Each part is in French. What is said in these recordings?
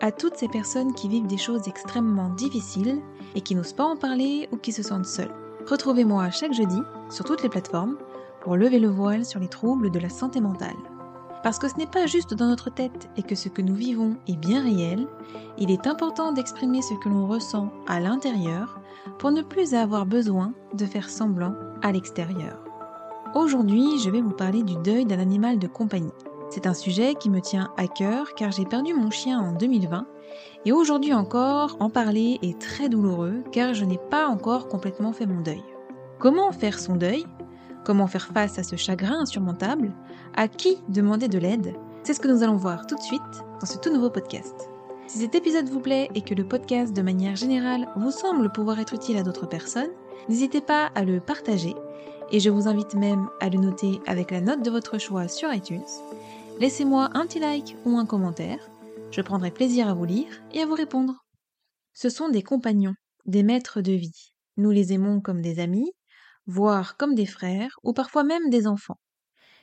à toutes ces personnes qui vivent des choses extrêmement difficiles et qui n'osent pas en parler ou qui se sentent seules. Retrouvez-moi chaque jeudi sur toutes les plateformes pour lever le voile sur les troubles de la santé mentale. Parce que ce n'est pas juste dans notre tête et que ce que nous vivons est bien réel, il est important d'exprimer ce que l'on ressent à l'intérieur pour ne plus avoir besoin de faire semblant à l'extérieur. Aujourd'hui, je vais vous parler du deuil d'un animal de compagnie. C'est un sujet qui me tient à cœur car j'ai perdu mon chien en 2020 et aujourd'hui encore, en parler est très douloureux car je n'ai pas encore complètement fait mon deuil. Comment faire son deuil? Comment faire face à ce chagrin insurmontable? À qui demander de l'aide? C'est ce que nous allons voir tout de suite dans ce tout nouveau podcast. Si cet épisode vous plaît et que le podcast de manière générale vous semble pouvoir être utile à d'autres personnes, n'hésitez pas à le partager et je vous invite même à le noter avec la note de votre choix sur iTunes Laissez-moi un petit like ou un commentaire, je prendrai plaisir à vous lire et à vous répondre. Ce sont des compagnons, des maîtres de vie. Nous les aimons comme des amis, voire comme des frères, ou parfois même des enfants.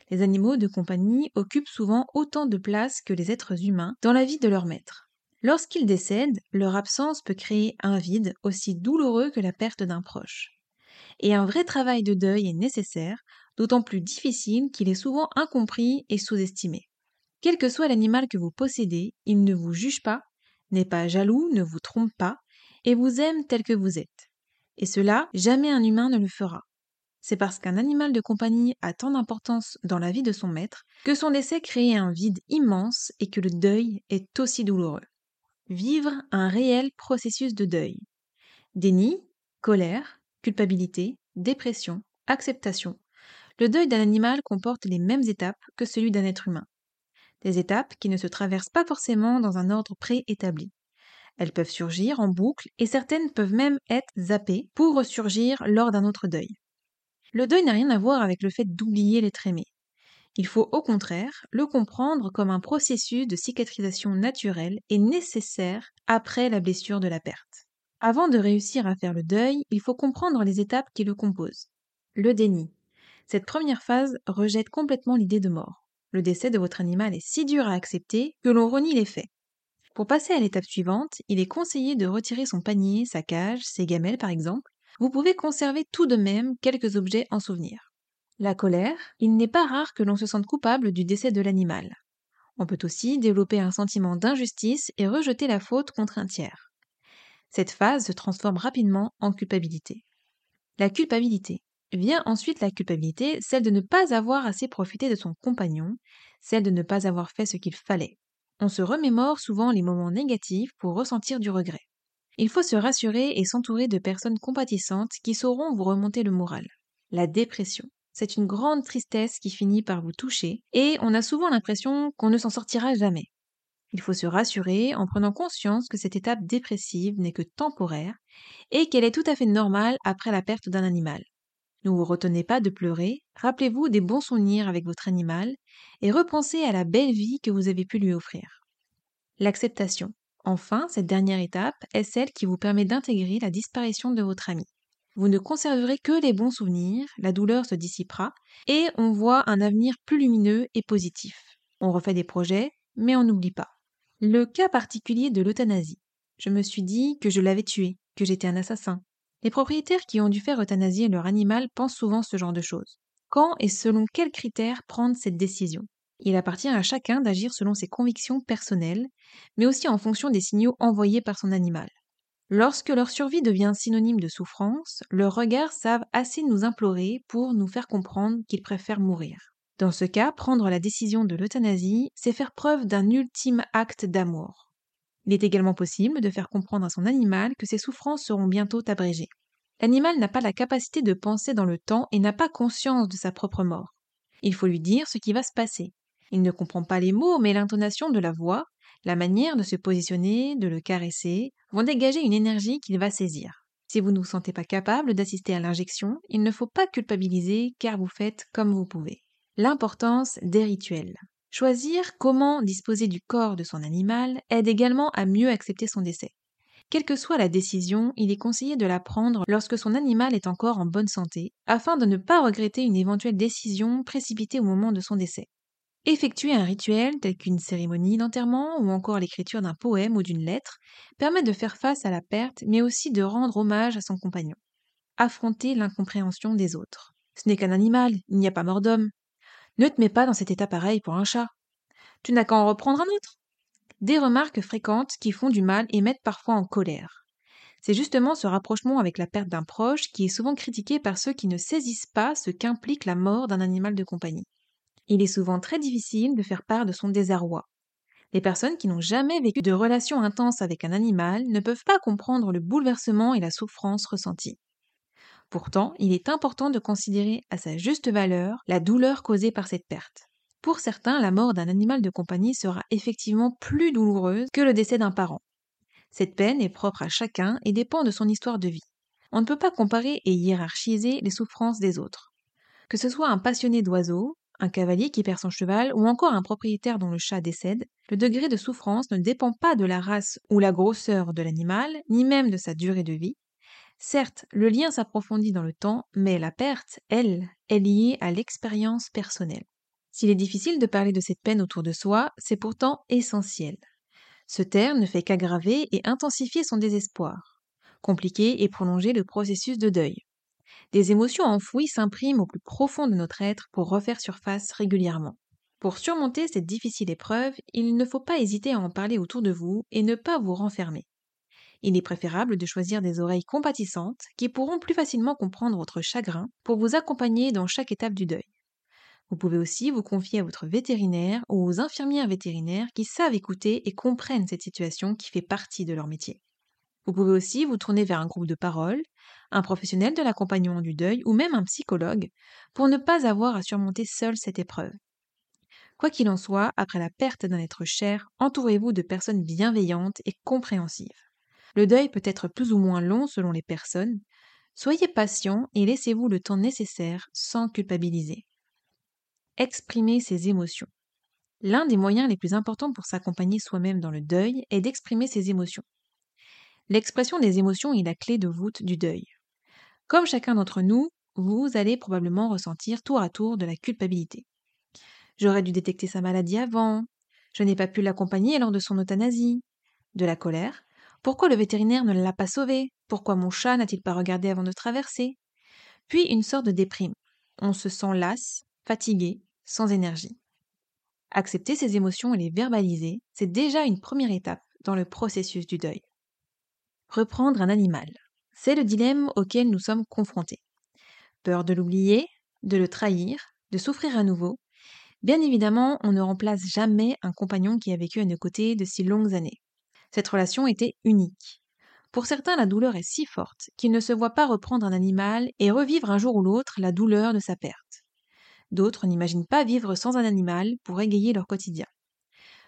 Les animaux de compagnie occupent souvent autant de place que les êtres humains dans la vie de leur maître. Lorsqu'ils décèdent, leur absence peut créer un vide aussi douloureux que la perte d'un proche. Et un vrai travail de deuil est nécessaire d'autant plus difficile qu'il est souvent incompris et sous-estimé. Quel que soit l'animal que vous possédez, il ne vous juge pas, n'est pas jaloux, ne vous trompe pas, et vous aime tel que vous êtes. Et cela, jamais un humain ne le fera. C'est parce qu'un animal de compagnie a tant d'importance dans la vie de son maître que son décès crée un vide immense et que le deuil est aussi douloureux. Vivre un réel processus de deuil. Déni, colère, culpabilité, dépression, acceptation, le deuil d'un animal comporte les mêmes étapes que celui d'un être humain. Des étapes qui ne se traversent pas forcément dans un ordre préétabli. Elles peuvent surgir en boucle et certaines peuvent même être zappées pour ressurgir lors d'un autre deuil. Le deuil n'a rien à voir avec le fait d'oublier l'être aimé. Il faut au contraire le comprendre comme un processus de cicatrisation naturelle et nécessaire après la blessure de la perte. Avant de réussir à faire le deuil, il faut comprendre les étapes qui le composent. Le déni, cette première phase rejette complètement l'idée de mort. Le décès de votre animal est si dur à accepter que l'on renie les faits. Pour passer à l'étape suivante, il est conseillé de retirer son panier, sa cage, ses gamelles par exemple. Vous pouvez conserver tout de même quelques objets en souvenir. La colère, il n'est pas rare que l'on se sente coupable du décès de l'animal. On peut aussi développer un sentiment d'injustice et rejeter la faute contre un tiers. Cette phase se transforme rapidement en culpabilité. La culpabilité. Vient ensuite la culpabilité, celle de ne pas avoir assez profité de son compagnon, celle de ne pas avoir fait ce qu'il fallait. On se remémore souvent les moments négatifs pour ressentir du regret. Il faut se rassurer et s'entourer de personnes compatissantes qui sauront vous remonter le moral. La dépression. C'est une grande tristesse qui finit par vous toucher et on a souvent l'impression qu'on ne s'en sortira jamais. Il faut se rassurer en prenant conscience que cette étape dépressive n'est que temporaire et qu'elle est tout à fait normale après la perte d'un animal. Ne vous retenez pas de pleurer, rappelez-vous des bons souvenirs avec votre animal et repensez à la belle vie que vous avez pu lui offrir. L'acceptation. Enfin, cette dernière étape est celle qui vous permet d'intégrer la disparition de votre ami. Vous ne conserverez que les bons souvenirs, la douleur se dissipera et on voit un avenir plus lumineux et positif. On refait des projets, mais on n'oublie pas. Le cas particulier de l'euthanasie. Je me suis dit que je l'avais tué, que j'étais un assassin, les propriétaires qui ont dû faire euthanasier leur animal pensent souvent ce genre de choses. Quand et selon quels critères prendre cette décision? Il appartient à chacun d'agir selon ses convictions personnelles, mais aussi en fonction des signaux envoyés par son animal. Lorsque leur survie devient synonyme de souffrance, leurs regards savent assez nous implorer pour nous faire comprendre qu'ils préfèrent mourir. Dans ce cas, prendre la décision de l'euthanasie, c'est faire preuve d'un ultime acte d'amour. Il est également possible de faire comprendre à son animal que ses souffrances seront bientôt abrégées. L'animal n'a pas la capacité de penser dans le temps et n'a pas conscience de sa propre mort. Il faut lui dire ce qui va se passer. Il ne comprend pas les mots, mais l'intonation de la voix, la manière de se positionner, de le caresser, vont dégager une énergie qu'il va saisir. Si vous ne vous sentez pas capable d'assister à l'injection, il ne faut pas culpabiliser car vous faites comme vous pouvez. L'importance des rituels. Choisir comment disposer du corps de son animal aide également à mieux accepter son décès. Quelle que soit la décision, il est conseillé de la prendre lorsque son animal est encore en bonne santé, afin de ne pas regretter une éventuelle décision précipitée au moment de son décès. Effectuer un rituel tel qu'une cérémonie d'enterrement ou encore l'écriture d'un poème ou d'une lettre permet de faire face à la perte mais aussi de rendre hommage à son compagnon. Affronter l'incompréhension des autres. Ce n'est qu'un animal, il n'y a pas mort d'homme. Ne te mets pas dans cet état pareil pour un chat. Tu n'as qu'à en reprendre un autre. Des remarques fréquentes qui font du mal et mettent parfois en colère. C'est justement ce rapprochement avec la perte d'un proche qui est souvent critiqué par ceux qui ne saisissent pas ce qu'implique la mort d'un animal de compagnie il est souvent très difficile de faire part de son désarroi. Les personnes qui n'ont jamais vécu de relation intense avec un animal ne peuvent pas comprendre le bouleversement et la souffrance ressentis. Pourtant, il est important de considérer à sa juste valeur la douleur causée par cette perte. Pour certains, la mort d'un animal de compagnie sera effectivement plus douloureuse que le décès d'un parent. Cette peine est propre à chacun et dépend de son histoire de vie. On ne peut pas comparer et hiérarchiser les souffrances des autres. Que ce soit un passionné d'oiseaux, un cavalier qui perd son cheval ou encore un propriétaire dont le chat décède, le degré de souffrance ne dépend pas de la race ou la grosseur de l'animal, ni même de sa durée de vie. Certes, le lien s'approfondit dans le temps, mais la perte, elle, est liée à l'expérience personnelle. S'il est difficile de parler de cette peine autour de soi, c'est pourtant essentiel. Ce terme ne fait qu'aggraver et intensifier son désespoir, compliquer et prolonger le processus de deuil. Des émotions enfouies s'impriment au plus profond de notre être pour refaire surface régulièrement. Pour surmonter cette difficile épreuve, il ne faut pas hésiter à en parler autour de vous et ne pas vous renfermer. Il est préférable de choisir des oreilles compatissantes qui pourront plus facilement comprendre votre chagrin pour vous accompagner dans chaque étape du deuil. Vous pouvez aussi vous confier à votre vétérinaire ou aux infirmières vétérinaires qui savent écouter et comprennent cette situation qui fait partie de leur métier. Vous pouvez aussi vous tourner vers un groupe de parole, un professionnel de l'accompagnement du deuil ou même un psychologue pour ne pas avoir à surmonter seul cette épreuve. Quoi qu'il en soit, après la perte d'un être cher, entourez-vous de personnes bienveillantes et compréhensives. Le deuil peut être plus ou moins long selon les personnes. Soyez patient et laissez-vous le temps nécessaire sans culpabiliser. Exprimer ses émotions. L'un des moyens les plus importants pour s'accompagner soi-même dans le deuil est d'exprimer ses émotions. L'expression des émotions est la clé de voûte du deuil. Comme chacun d'entre nous, vous allez probablement ressentir tour à tour de la culpabilité. J'aurais dû détecter sa maladie avant, je n'ai pas pu l'accompagner lors de son euthanasie, de la colère, pourquoi le vétérinaire ne l'a pas sauvé, pourquoi mon chat n'a-t-il pas regardé avant de traverser, puis une sorte de déprime. On se sent las, fatigué, sans énergie. Accepter ces émotions et les verbaliser, c'est déjà une première étape dans le processus du deuil. Reprendre un animal. C'est le dilemme auquel nous sommes confrontés. Peur de l'oublier, de le trahir, de souffrir à nouveau. Bien évidemment, on ne remplace jamais un compagnon qui a vécu à nos côtés de si longues années. Cette relation était unique. Pour certains, la douleur est si forte qu'ils ne se voient pas reprendre un animal et revivre un jour ou l'autre la douleur de sa perte. D'autres n'imaginent pas vivre sans un animal pour égayer leur quotidien.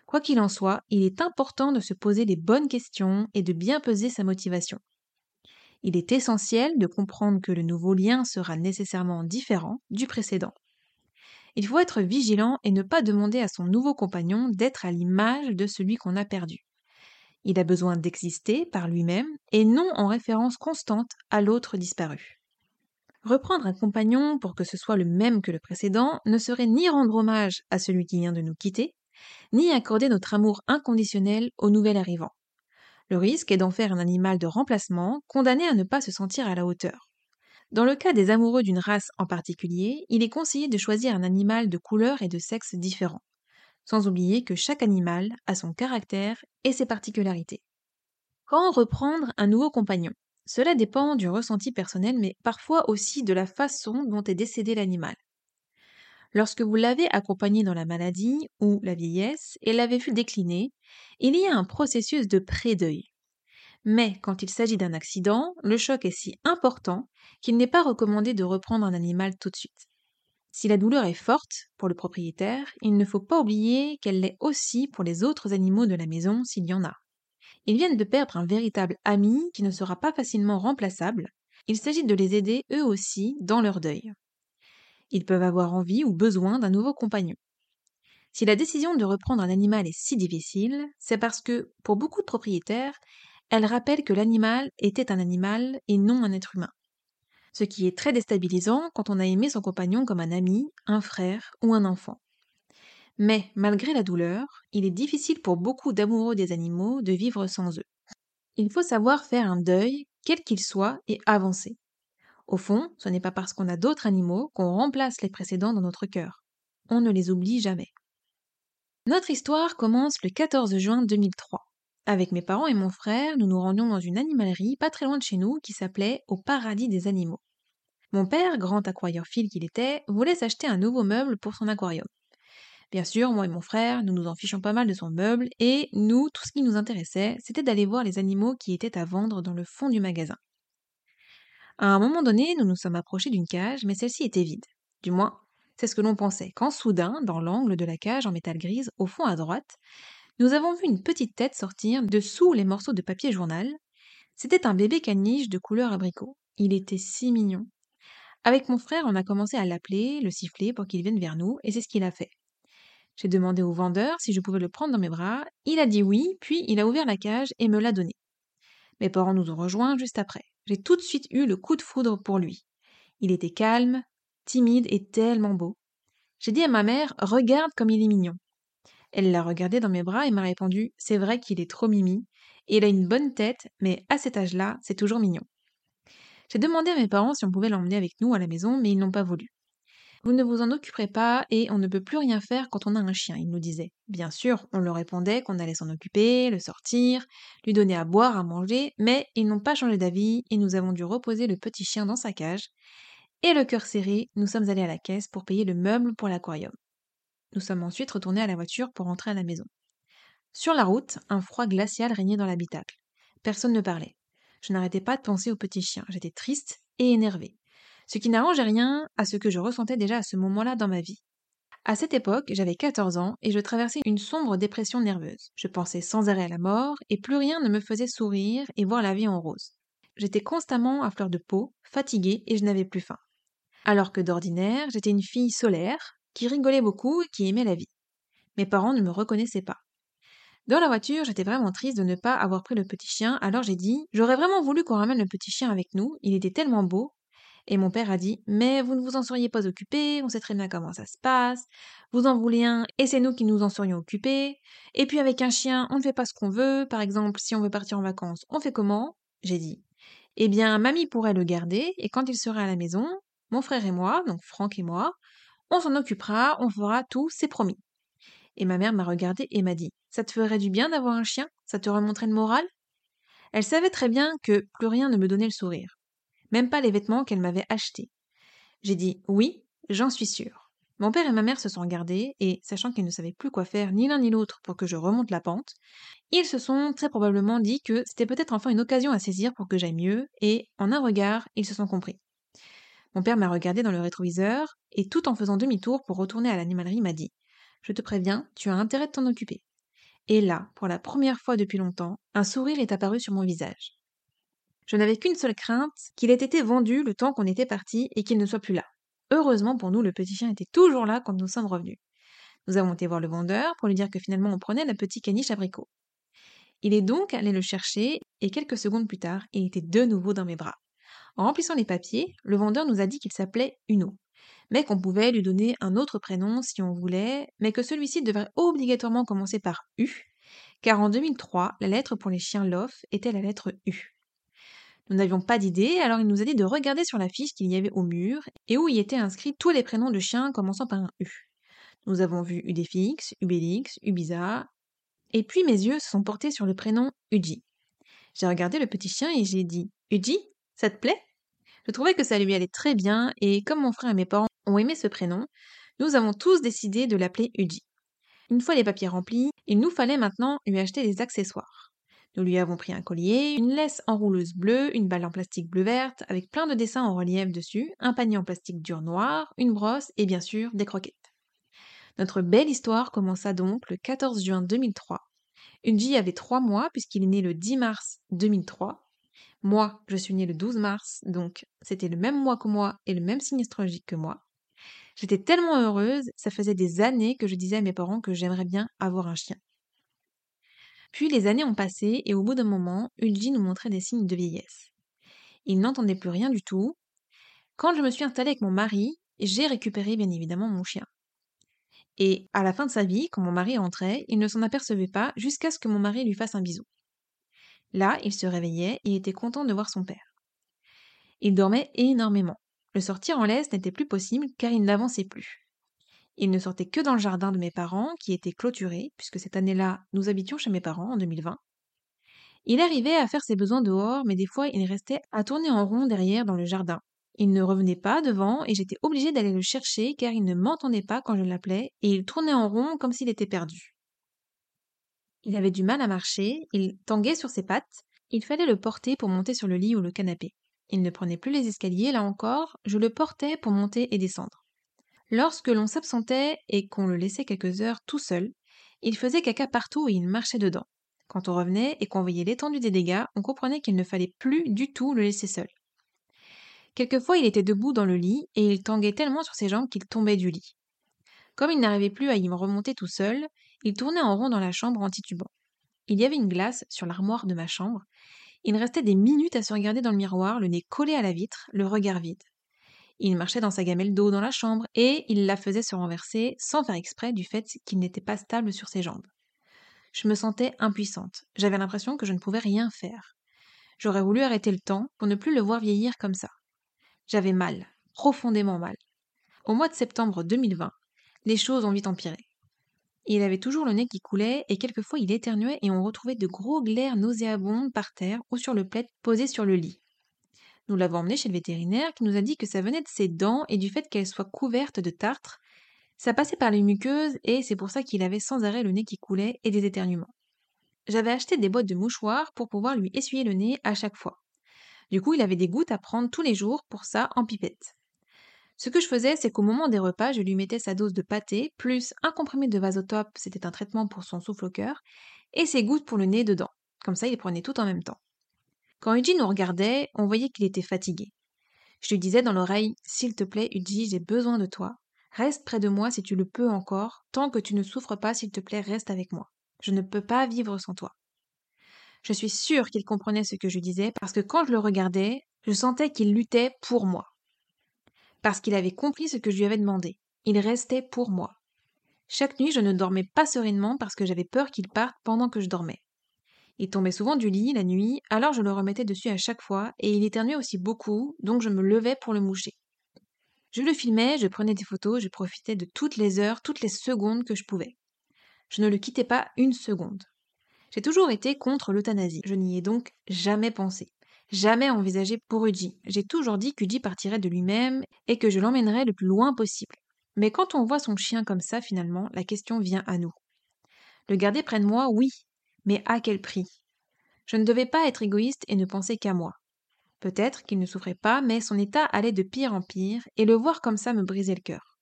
Quoi qu'il en soit, il est important de se poser les bonnes questions et de bien peser sa motivation. Il est essentiel de comprendre que le nouveau lien sera nécessairement différent du précédent. Il faut être vigilant et ne pas demander à son nouveau compagnon d'être à l'image de celui qu'on a perdu. Il a besoin d'exister par lui-même et non en référence constante à l'autre disparu. Reprendre un compagnon pour que ce soit le même que le précédent ne serait ni rendre hommage à celui qui vient de nous quitter, ni accorder notre amour inconditionnel au nouvel arrivant. Le risque est d'en faire un animal de remplacement, condamné à ne pas se sentir à la hauteur. Dans le cas des amoureux d'une race en particulier, il est conseillé de choisir un animal de couleur et de sexe différents, sans oublier que chaque animal a son caractère et ses particularités. Quand reprendre un nouveau compagnon Cela dépend du ressenti personnel, mais parfois aussi de la façon dont est décédé l'animal. Lorsque vous l'avez accompagné dans la maladie ou la vieillesse et l'avez vu décliner, il y a un processus de pré-deuil. Mais quand il s'agit d'un accident, le choc est si important qu'il n'est pas recommandé de reprendre un animal tout de suite. Si la douleur est forte pour le propriétaire, il ne faut pas oublier qu'elle l'est aussi pour les autres animaux de la maison s'il y en a. Ils viennent de perdre un véritable ami qui ne sera pas facilement remplaçable. Il s'agit de les aider eux aussi dans leur deuil. Ils peuvent avoir envie ou besoin d'un nouveau compagnon. Si la décision de reprendre un animal est si difficile, c'est parce que, pour beaucoup de propriétaires, elle rappelle que l'animal était un animal et non un être humain. Ce qui est très déstabilisant quand on a aimé son compagnon comme un ami, un frère ou un enfant. Mais, malgré la douleur, il est difficile pour beaucoup d'amoureux des animaux de vivre sans eux. Il faut savoir faire un deuil, quel qu'il soit, et avancer. Au fond, ce n'est pas parce qu'on a d'autres animaux qu'on remplace les précédents dans notre cœur. On ne les oublie jamais. Notre histoire commence le 14 juin 2003. Avec mes parents et mon frère, nous nous rendions dans une animalerie pas très loin de chez nous qui s'appelait Au Paradis des Animaux. Mon père, grand aquariophile qu'il était, voulait s'acheter un nouveau meuble pour son aquarium. Bien sûr, moi et mon frère, nous nous en fichions pas mal de son meuble, et nous, tout ce qui nous intéressait, c'était d'aller voir les animaux qui étaient à vendre dans le fond du magasin. À un moment donné, nous nous sommes approchés d'une cage, mais celle-ci était vide. Du moins, c'est ce que l'on pensait, quand soudain, dans l'angle de la cage en métal grise, au fond à droite, nous avons vu une petite tête sortir de sous les morceaux de papier journal. C'était un bébé caniche de couleur abricot. Il était si mignon. Avec mon frère, on a commencé à l'appeler, le siffler pour qu'il vienne vers nous, et c'est ce qu'il a fait. J'ai demandé au vendeur si je pouvais le prendre dans mes bras. Il a dit oui, puis il a ouvert la cage et me l'a donné. Mes parents nous ont rejoints juste après. J'ai tout de suite eu le coup de foudre pour lui. Il était calme, timide et tellement beau. J'ai dit à ma mère Regarde comme il est mignon. Elle l'a regardé dans mes bras et m'a répondu C'est vrai qu'il est trop mimi, et il a une bonne tête, mais à cet âge-là, c'est toujours mignon. J'ai demandé à mes parents si on pouvait l'emmener avec nous à la maison, mais ils n'ont pas voulu. Vous ne vous en occuperez pas et on ne peut plus rien faire quand on a un chien, il nous disait. Bien sûr, on leur répondait qu'on allait s'en occuper, le sortir, lui donner à boire, à manger, mais ils n'ont pas changé d'avis et nous avons dû reposer le petit chien dans sa cage. Et le cœur serré, nous sommes allés à la caisse pour payer le meuble pour l'aquarium. Nous sommes ensuite retournés à la voiture pour rentrer à la maison. Sur la route, un froid glacial régnait dans l'habitacle. Personne ne parlait. Je n'arrêtais pas de penser au petit chien. J'étais triste et énervée ce qui n'arrangeait rien à ce que je ressentais déjà à ce moment-là dans ma vie. À cette époque, j'avais 14 ans et je traversais une sombre dépression nerveuse. Je pensais sans arrêt à la mort et plus rien ne me faisait sourire et voir la vie en rose. J'étais constamment à fleur de peau, fatiguée et je n'avais plus faim. Alors que d'ordinaire, j'étais une fille solaire, qui rigolait beaucoup et qui aimait la vie. Mes parents ne me reconnaissaient pas. Dans la voiture, j'étais vraiment triste de ne pas avoir pris le petit chien, alors j'ai dit J'aurais vraiment voulu qu'on ramène le petit chien avec nous, il était tellement beau, et mon père a dit Mais vous ne vous en seriez pas occupé, on sait très bien comment ça se passe, vous en voulez un et c'est nous qui nous en serions occupés. Et puis avec un chien, on ne fait pas ce qu'on veut, par exemple, si on veut partir en vacances, on fait comment? J'ai dit Eh bien, mamie pourrait le garder et quand il sera à la maison, mon frère et moi, donc Franck et moi, on s'en occupera, on fera tout, c'est promis. Et ma mère m'a regardé et m'a dit Ça te ferait du bien d'avoir un chien? Ça te remonterait le moral? Elle savait très bien que plus rien ne me donnait le sourire même pas les vêtements qu'elle m'avait achetés. J'ai dit oui, j'en suis sûre. Mon père et ma mère se sont regardés et, sachant qu'ils ne savaient plus quoi faire ni l'un ni l'autre pour que je remonte la pente, ils se sont très probablement dit que c'était peut-être enfin une occasion à saisir pour que j'aille mieux, et, en un regard, ils se sont compris. Mon père m'a regardé dans le rétroviseur, et tout en faisant demi-tour pour retourner à l'animalerie m'a dit Je te préviens, tu as intérêt de t'en occuper. Et là, pour la première fois depuis longtemps, un sourire est apparu sur mon visage. Je n'avais qu'une seule crainte, qu'il ait été vendu le temps qu'on était parti et qu'il ne soit plus là. Heureusement pour nous, le petit chien était toujours là quand nous sommes revenus. Nous avons été voir le vendeur pour lui dire que finalement on prenait le petit caniche abricot. Il est donc allé le chercher et quelques secondes plus tard, il était de nouveau dans mes bras. En remplissant les papiers, le vendeur nous a dit qu'il s'appelait Uno, mais qu'on pouvait lui donner un autre prénom si on voulait, mais que celui-ci devrait obligatoirement commencer par U, car en 2003, la lettre pour les chiens Lof était la lettre U. Nous n'avions pas d'idée, alors il nous a dit de regarder sur la fiche qu'il y avait au mur et où y étaient inscrits tous les prénoms de chiens commençant par un U. Nous avons vu Udefix, Ubelix, Ubiza, et puis mes yeux se sont portés sur le prénom Uji. J'ai regardé le petit chien et j'ai dit Uji, ça te plaît? Je trouvais que ça lui allait très bien et comme mon frère et mes parents ont aimé ce prénom, nous avons tous décidé de l'appeler Uji. Une fois les papiers remplis, il nous fallait maintenant lui acheter des accessoires. Nous lui avons pris un collier, une laisse enrouleuse bleue, une balle en plastique bleu-verte avec plein de dessins en relief dessus, un panier en plastique dur noir, une brosse et bien sûr des croquettes. Notre belle histoire commença donc le 14 juin 2003. Unji avait trois mois puisqu'il est né le 10 mars 2003. Moi, je suis née le 12 mars, donc c'était le même mois que moi et le même signe astrologique que moi. J'étais tellement heureuse, ça faisait des années que je disais à mes parents que j'aimerais bien avoir un chien. Puis les années ont passé et au bout d'un moment, Unji nous montrait des signes de vieillesse. Il n'entendait plus rien du tout. Quand je me suis installée avec mon mari, j'ai récupéré bien évidemment mon chien. Et à la fin de sa vie, quand mon mari entrait, il ne s'en apercevait pas jusqu'à ce que mon mari lui fasse un bisou. Là, il se réveillait et était content de voir son père. Il dormait énormément. Le sortir en laisse n'était plus possible car il n'avançait plus. Il ne sortait que dans le jardin de mes parents, qui était clôturé, puisque cette année-là, nous habitions chez mes parents en 2020. Il arrivait à faire ses besoins dehors, mais des fois il restait à tourner en rond derrière dans le jardin. Il ne revenait pas devant et j'étais obligée d'aller le chercher car il ne m'entendait pas quand je l'appelais et il tournait en rond comme s'il était perdu. Il avait du mal à marcher, il tanguait sur ses pattes, il fallait le porter pour monter sur le lit ou le canapé. Il ne prenait plus les escaliers, là encore, je le portais pour monter et descendre. Lorsque l'on s'absentait et qu'on le laissait quelques heures tout seul, il faisait caca partout et il marchait dedans. Quand on revenait et qu'on voyait l'étendue des dégâts, on comprenait qu'il ne fallait plus du tout le laisser seul. Quelquefois, il était debout dans le lit et il tanguait tellement sur ses jambes qu'il tombait du lit. Comme il n'arrivait plus à y remonter tout seul, il tournait en rond dans la chambre en titubant. Il y avait une glace sur l'armoire de ma chambre. Il restait des minutes à se regarder dans le miroir, le nez collé à la vitre, le regard vide. Il marchait dans sa gamelle d'eau dans la chambre et il la faisait se renverser sans faire exprès du fait qu'il n'était pas stable sur ses jambes. Je me sentais impuissante. J'avais l'impression que je ne pouvais rien faire. J'aurais voulu arrêter le temps pour ne plus le voir vieillir comme ça. J'avais mal, profondément mal. Au mois de septembre 2020, les choses ont vite empiré. Il avait toujours le nez qui coulait et quelquefois il éternuait et on retrouvait de gros glaires nauséabondes par terre ou sur le plaid posé sur le lit. Nous l'avons emmené chez le vétérinaire qui nous a dit que ça venait de ses dents et du fait qu'elles soient couvertes de tartre. Ça passait par les muqueuses et c'est pour ça qu'il avait sans arrêt le nez qui coulait et des éternuements. J'avais acheté des boîtes de mouchoirs pour pouvoir lui essuyer le nez à chaque fois. Du coup, il avait des gouttes à prendre tous les jours pour ça en pipette. Ce que je faisais, c'est qu'au moment des repas, je lui mettais sa dose de pâté, plus un comprimé de vasotope, c'était un traitement pour son souffle au cœur, et ses gouttes pour le nez dedans. Comme ça, il prenait tout en même temps. Quand Uji nous regardait, on voyait qu'il était fatigué. Je lui disais dans l'oreille S'il te plaît, Uji, j'ai besoin de toi. Reste près de moi si tu le peux encore. Tant que tu ne souffres pas, s'il te plaît, reste avec moi. Je ne peux pas vivre sans toi. Je suis sûre qu'il comprenait ce que je disais parce que quand je le regardais, je sentais qu'il luttait pour moi. Parce qu'il avait compris ce que je lui avais demandé. Il restait pour moi. Chaque nuit, je ne dormais pas sereinement parce que j'avais peur qu'il parte pendant que je dormais. Il tombait souvent du lit la nuit, alors je le remettais dessus à chaque fois, et il éternuait aussi beaucoup, donc je me levais pour le moucher. Je le filmais, je prenais des photos, je profitais de toutes les heures, toutes les secondes que je pouvais. Je ne le quittais pas une seconde. J'ai toujours été contre l'euthanasie. Je n'y ai donc jamais pensé. Jamais envisagé pour Uji. J'ai toujours dit qu'Uji partirait de lui-même et que je l'emmènerais le plus loin possible. Mais quand on voit son chien comme ça, finalement, la question vient à nous. Le garder près de moi, oui, mais à quel prix? Je ne devais pas être égoïste et ne penser qu'à moi. Peut-être qu'il ne souffrait pas, mais son état allait de pire en pire, et le voir comme ça me brisait le cœur.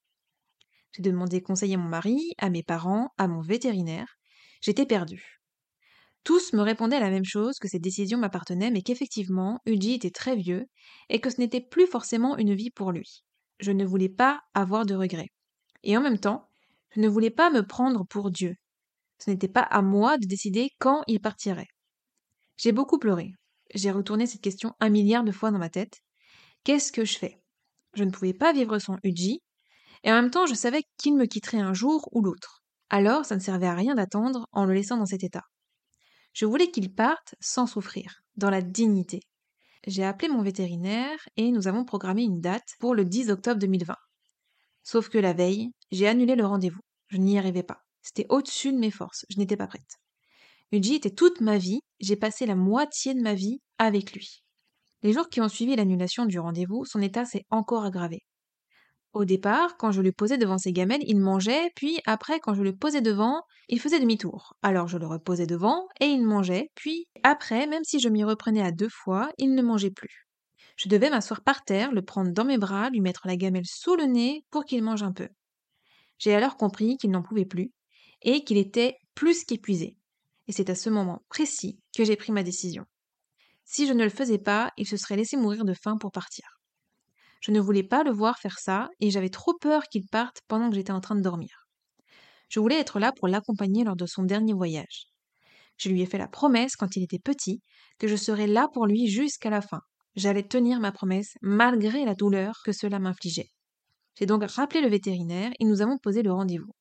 J'ai demandé conseil à mon mari, à mes parents, à mon vétérinaire. J'étais perdue. Tous me répondaient la même chose, que cette décision m'appartenait, mais qu'effectivement, Uji était très vieux, et que ce n'était plus forcément une vie pour lui. Je ne voulais pas avoir de regrets. Et en même temps, je ne voulais pas me prendre pour Dieu. Ce n'était pas à moi de décider quand il partirait. J'ai beaucoup pleuré. J'ai retourné cette question un milliard de fois dans ma tête. Qu'est-ce que je fais? Je ne pouvais pas vivre sans Uji, et en même temps je savais qu'il me quitterait un jour ou l'autre. Alors ça ne servait à rien d'attendre en le laissant dans cet état. Je voulais qu'il parte sans souffrir, dans la dignité. J'ai appelé mon vétérinaire et nous avons programmé une date pour le 10 octobre 2020. Sauf que la veille, j'ai annulé le rendez-vous. Je n'y arrivais pas. C'était au-dessus de mes forces. Je n'étais pas prête. Uji était toute ma vie. J'ai passé la moitié de ma vie avec lui. Les jours qui ont suivi l'annulation du rendez-vous, son état s'est encore aggravé. Au départ, quand je le posais devant ses gamelles, il mangeait, puis après, quand je le posais devant, il faisait demi-tour. Alors je le reposais devant, et il mangeait, puis après, même si je m'y reprenais à deux fois, il ne mangeait plus. Je devais m'asseoir par terre, le prendre dans mes bras, lui mettre la gamelle sous le nez pour qu'il mange un peu. J'ai alors compris qu'il n'en pouvait plus, et qu'il était plus qu'épuisé. Et c'est à ce moment précis que j'ai pris ma décision. Si je ne le faisais pas, il se serait laissé mourir de faim pour partir. Je ne voulais pas le voir faire ça et j'avais trop peur qu'il parte pendant que j'étais en train de dormir. Je voulais être là pour l'accompagner lors de son dernier voyage. Je lui ai fait la promesse quand il était petit que je serais là pour lui jusqu'à la fin. J'allais tenir ma promesse malgré la douleur que cela m'infligeait. J'ai donc rappelé le vétérinaire et nous avons posé le rendez-vous.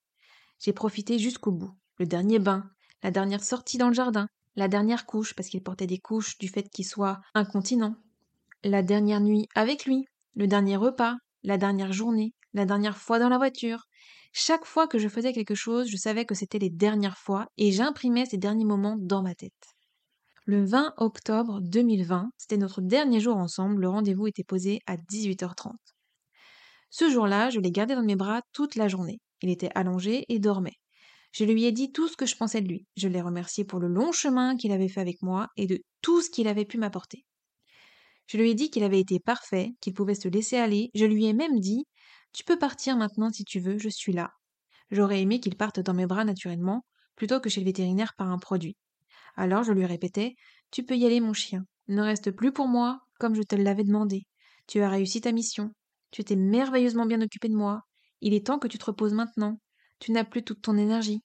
J'ai profité jusqu'au bout. Le dernier bain, la dernière sortie dans le jardin, la dernière couche parce qu'il portait des couches du fait qu'il soit incontinent, la dernière nuit avec lui, le dernier repas, la dernière journée, la dernière fois dans la voiture. Chaque fois que je faisais quelque chose, je savais que c'était les dernières fois et j'imprimais ces derniers moments dans ma tête. Le 20 octobre 2020, c'était notre dernier jour ensemble, le rendez-vous était posé à 18h30. Ce jour-là, je l'ai gardé dans mes bras toute la journée. Il était allongé et dormait. Je lui ai dit tout ce que je pensais de lui. Je l'ai remercié pour le long chemin qu'il avait fait avec moi et de tout ce qu'il avait pu m'apporter. Je lui ai dit qu'il avait été parfait, qu'il pouvait se laisser aller. Je lui ai même dit Tu peux partir maintenant si tu veux, je suis là. J'aurais aimé qu'il parte dans mes bras naturellement, plutôt que chez le vétérinaire par un produit. Alors je lui répétais Tu peux y aller, mon chien. Ne reste plus pour moi, comme je te l'avais demandé. Tu as réussi ta mission. Tu t'es merveilleusement bien occupé de moi. Il est temps que tu te reposes maintenant. Tu n'as plus toute ton énergie.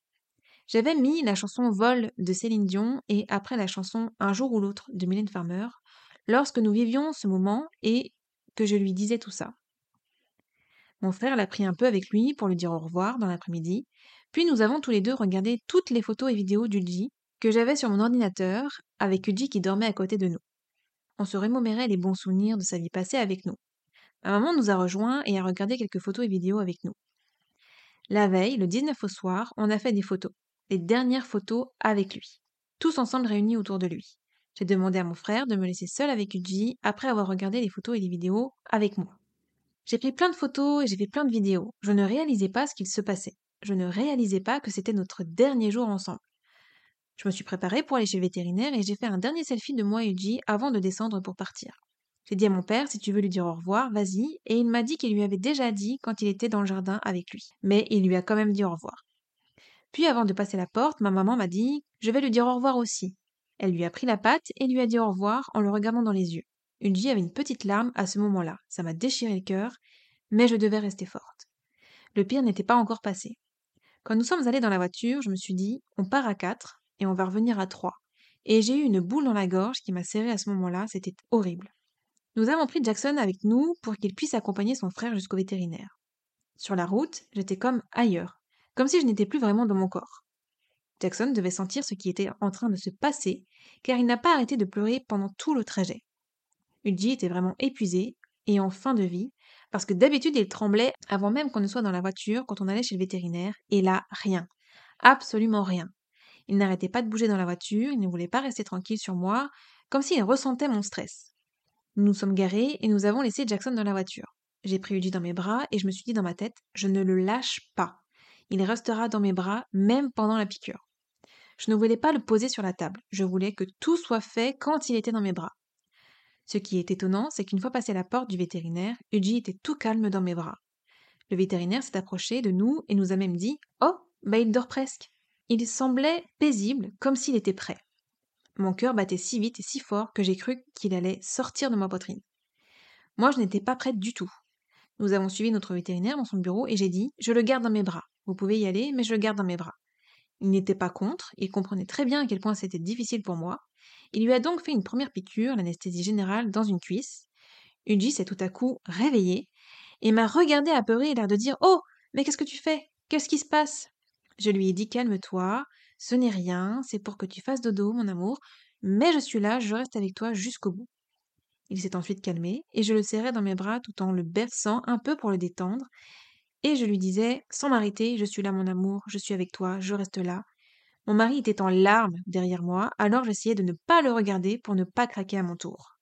J'avais mis la chanson Vol de Céline Dion et après la chanson Un jour ou l'autre de Mylène Farmer lorsque nous vivions ce moment et que je lui disais tout ça. Mon frère l'a pris un peu avec lui pour lui dire au revoir dans l'après-midi, puis nous avons tous les deux regardé toutes les photos et vidéos d'Ulji que j'avais sur mon ordinateur avec Uji qui dormait à côté de nous. On se remémorait les bons souvenirs de sa vie passée avec nous. Ma maman nous a rejoints et a regardé quelques photos et vidéos avec nous. La veille, le 19 au soir, on a fait des photos les dernières photos avec lui, tous ensemble réunis autour de lui. J'ai demandé à mon frère de me laisser seul avec Uji après avoir regardé les photos et les vidéos avec moi. J'ai pris plein de photos et j'ai fait plein de vidéos. Je ne réalisais pas ce qu'il se passait. Je ne réalisais pas que c'était notre dernier jour ensemble. Je me suis préparée pour aller chez vétérinaire et j'ai fait un dernier selfie de moi et Uji avant de descendre pour partir. J'ai dit à mon père, si tu veux lui dire au revoir, vas-y, et il m'a dit qu'il lui avait déjà dit quand il était dans le jardin avec lui. Mais il lui a quand même dit au revoir. Puis avant de passer la porte, ma maman m'a dit Je vais lui dire au revoir aussi. Elle lui a pris la patte et lui a dit au revoir en le regardant dans les yeux. Ulji avait une petite larme à ce moment-là. Ça m'a déchiré le cœur, mais je devais rester forte. Le pire n'était pas encore passé. Quand nous sommes allés dans la voiture, je me suis dit On part à quatre et on va revenir à trois. Et j'ai eu une boule dans la gorge qui m'a serré à ce moment-là, c'était horrible. Nous avons pris Jackson avec nous pour qu'il puisse accompagner son frère jusqu'au vétérinaire. Sur la route, j'étais comme ailleurs comme si je n'étais plus vraiment dans mon corps. Jackson devait sentir ce qui était en train de se passer, car il n'a pas arrêté de pleurer pendant tout le trajet. Uji était vraiment épuisé et en fin de vie, parce que d'habitude il tremblait avant même qu'on ne soit dans la voiture quand on allait chez le vétérinaire, et là, rien. Absolument rien. Il n'arrêtait pas de bouger dans la voiture, il ne voulait pas rester tranquille sur moi, comme s'il ressentait mon stress. Nous nous sommes garés et nous avons laissé Jackson dans la voiture. J'ai pris Uji dans mes bras et je me suis dit dans ma tête, je ne le lâche pas il restera dans mes bras même pendant la piqûre. Je ne voulais pas le poser sur la table, je voulais que tout soit fait quand il était dans mes bras. Ce qui est étonnant, c'est qu'une fois passé la porte du vétérinaire, Uji était tout calme dans mes bras. Le vétérinaire s'est approché de nous et nous a même dit Oh, bah il dort presque. Il semblait paisible, comme s'il était prêt. Mon cœur battait si vite et si fort que j'ai cru qu'il allait sortir de ma poitrine. Moi, je n'étais pas prête du tout. Nous avons suivi notre vétérinaire dans son bureau et j'ai dit Je le garde dans mes bras. Vous pouvez y aller, mais je le garde dans mes bras. Il n'était pas contre, il comprenait très bien à quel point c'était difficile pour moi. Il lui a donc fait une première piqûre, l'anesthésie générale, dans une cuisse. Uji s'est tout à coup réveillé et m'a regardé apeuré et l'air de dire Oh, mais qu'est-ce que tu fais? Qu'est-ce qui se passe? Je lui ai dit Calme-toi, ce n'est rien, c'est pour que tu fasses dodo, mon amour, mais je suis là, je reste avec toi jusqu'au bout. Il s'est ensuite calmé et je le serrai dans mes bras tout en le berçant un peu pour le détendre et je lui disais, sans m'arrêter, je suis là mon amour, je suis avec toi, je reste là. Mon mari était en larmes derrière moi, alors j'essayais de ne pas le regarder pour ne pas craquer à mon tour.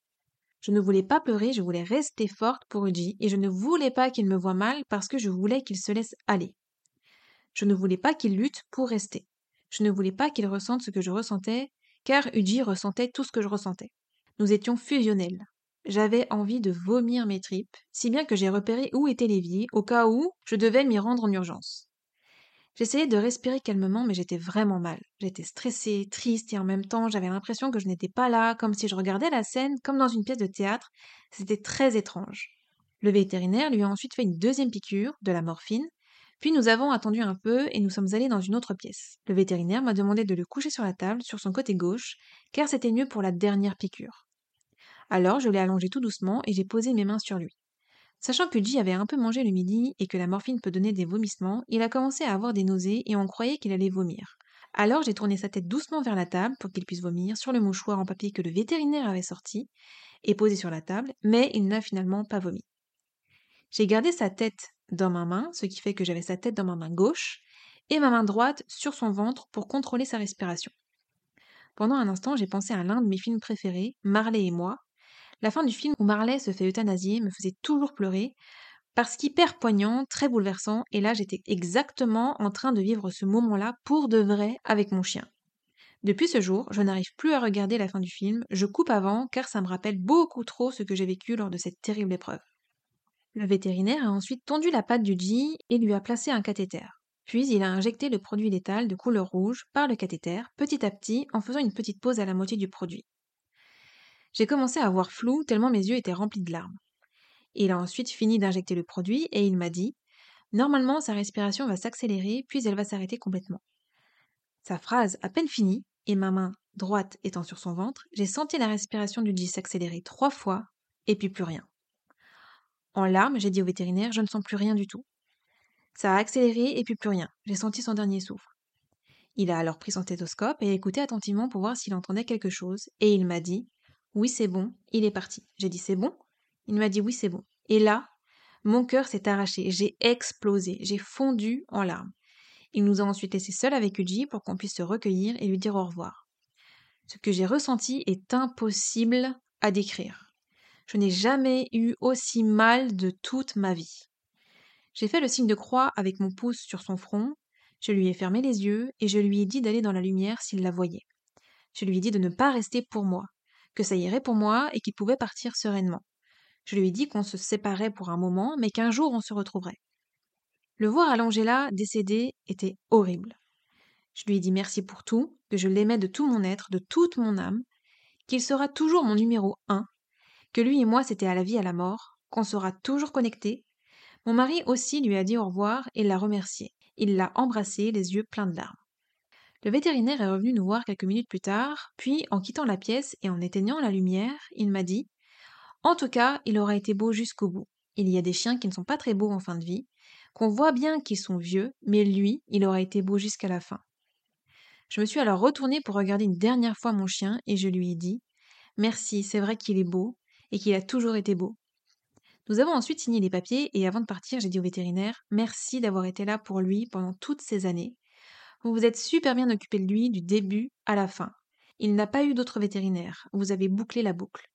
Je ne voulais pas pleurer, je voulais rester forte pour Uji, et je ne voulais pas qu'il me voie mal parce que je voulais qu'il se laisse aller. Je ne voulais pas qu'il lutte pour rester. Je ne voulais pas qu'il ressente ce que je ressentais, car Uji ressentait tout ce que je ressentais. Nous étions fusionnels. J'avais envie de vomir mes tripes, si bien que j'ai repéré où était l'évier, au cas où je devais m'y rendre en urgence. J'essayais de respirer calmement, mais j'étais vraiment mal. J'étais stressée, triste, et en même temps, j'avais l'impression que je n'étais pas là, comme si je regardais la scène comme dans une pièce de théâtre. C'était très étrange. Le vétérinaire lui a ensuite fait une deuxième piqûre, de la morphine, puis nous avons attendu un peu et nous sommes allés dans une autre pièce. Le vétérinaire m'a demandé de le coucher sur la table, sur son côté gauche, car c'était mieux pour la dernière piqûre. Alors je l'ai allongé tout doucement et j'ai posé mes mains sur lui. Sachant que J avait un peu mangé le midi et que la morphine peut donner des vomissements, il a commencé à avoir des nausées et on croyait qu'il allait vomir. Alors j'ai tourné sa tête doucement vers la table pour qu'il puisse vomir sur le mouchoir en papier que le vétérinaire avait sorti et posé sur la table, mais il n'a finalement pas vomi. J'ai gardé sa tête dans ma main, ce qui fait que j'avais sa tête dans ma main gauche, et ma main droite sur son ventre pour contrôler sa respiration. Pendant un instant, j'ai pensé à l'un de mes films préférés, Marley et moi. La fin du film où Marley se fait euthanasier me faisait toujours pleurer, parce qu'hyper poignant, très bouleversant, et là j'étais exactement en train de vivre ce moment-là pour de vrai avec mon chien. Depuis ce jour, je n'arrive plus à regarder la fin du film, je coupe avant car ça me rappelle beaucoup trop ce que j'ai vécu lors de cette terrible épreuve. Le vétérinaire a ensuite tondu la patte du J et lui a placé un cathéter. Puis il a injecté le produit létal de couleur rouge par le cathéter, petit à petit, en faisant une petite pause à la moitié du produit. J'ai commencé à voir flou tellement mes yeux étaient remplis de larmes. Il a ensuite fini d'injecter le produit et il m'a dit Normalement, sa respiration va s'accélérer, puis elle va s'arrêter complètement. Sa phrase à peine finie, et ma main droite étant sur son ventre, j'ai senti la respiration du J s'accélérer trois fois, et puis plus rien. En larmes, j'ai dit au vétérinaire Je ne sens plus rien du tout. Ça a accéléré et puis plus rien. J'ai senti son dernier souffle. Il a alors pris son stéthoscope et écouté attentivement pour voir s'il entendait quelque chose, et il m'a dit Oui, c'est bon, il est parti. J'ai dit C'est bon? Il m'a dit Oui, c'est bon. Et là, mon cœur s'est arraché, j'ai explosé, j'ai fondu en larmes. Il nous a ensuite laissés seuls avec Uji pour qu'on puisse se recueillir et lui dire au revoir. Ce que j'ai ressenti est impossible à décrire. Je n'ai jamais eu aussi mal de toute ma vie. J'ai fait le signe de croix avec mon pouce sur son front, je lui ai fermé les yeux et je lui ai dit d'aller dans la lumière s'il la voyait. Je lui ai dit de ne pas rester pour moi, que ça irait pour moi et qu'il pouvait partir sereinement. Je lui ai dit qu'on se séparait pour un moment, mais qu'un jour on se retrouverait. Le voir allongé là, décédé, était horrible. Je lui ai dit merci pour tout, que je l'aimais de tout mon être, de toute mon âme, qu'il sera toujours mon numéro un, que lui et moi c'était à la vie à la mort, qu'on sera toujours connectés. Mon mari aussi lui a dit au revoir et l'a remercié. Il l'a embrassé, les yeux pleins de larmes. Le vétérinaire est revenu nous voir quelques minutes plus tard, puis en quittant la pièce et en éteignant la lumière, il m'a dit En tout cas, il aura été beau jusqu'au bout. Il y a des chiens qui ne sont pas très beaux en fin de vie, qu'on voit bien qu'ils sont vieux, mais lui, il aura été beau jusqu'à la fin. Je me suis alors retournée pour regarder une dernière fois mon chien et je lui ai dit Merci, c'est vrai qu'il est beau, et qu'il a toujours été beau. Nous avons ensuite signé les papiers et avant de partir, j'ai dit au vétérinaire Merci d'avoir été là pour lui pendant toutes ces années. Vous vous êtes super bien occupé de lui du début à la fin. Il n'a pas eu d'autre vétérinaire. Vous avez bouclé la boucle.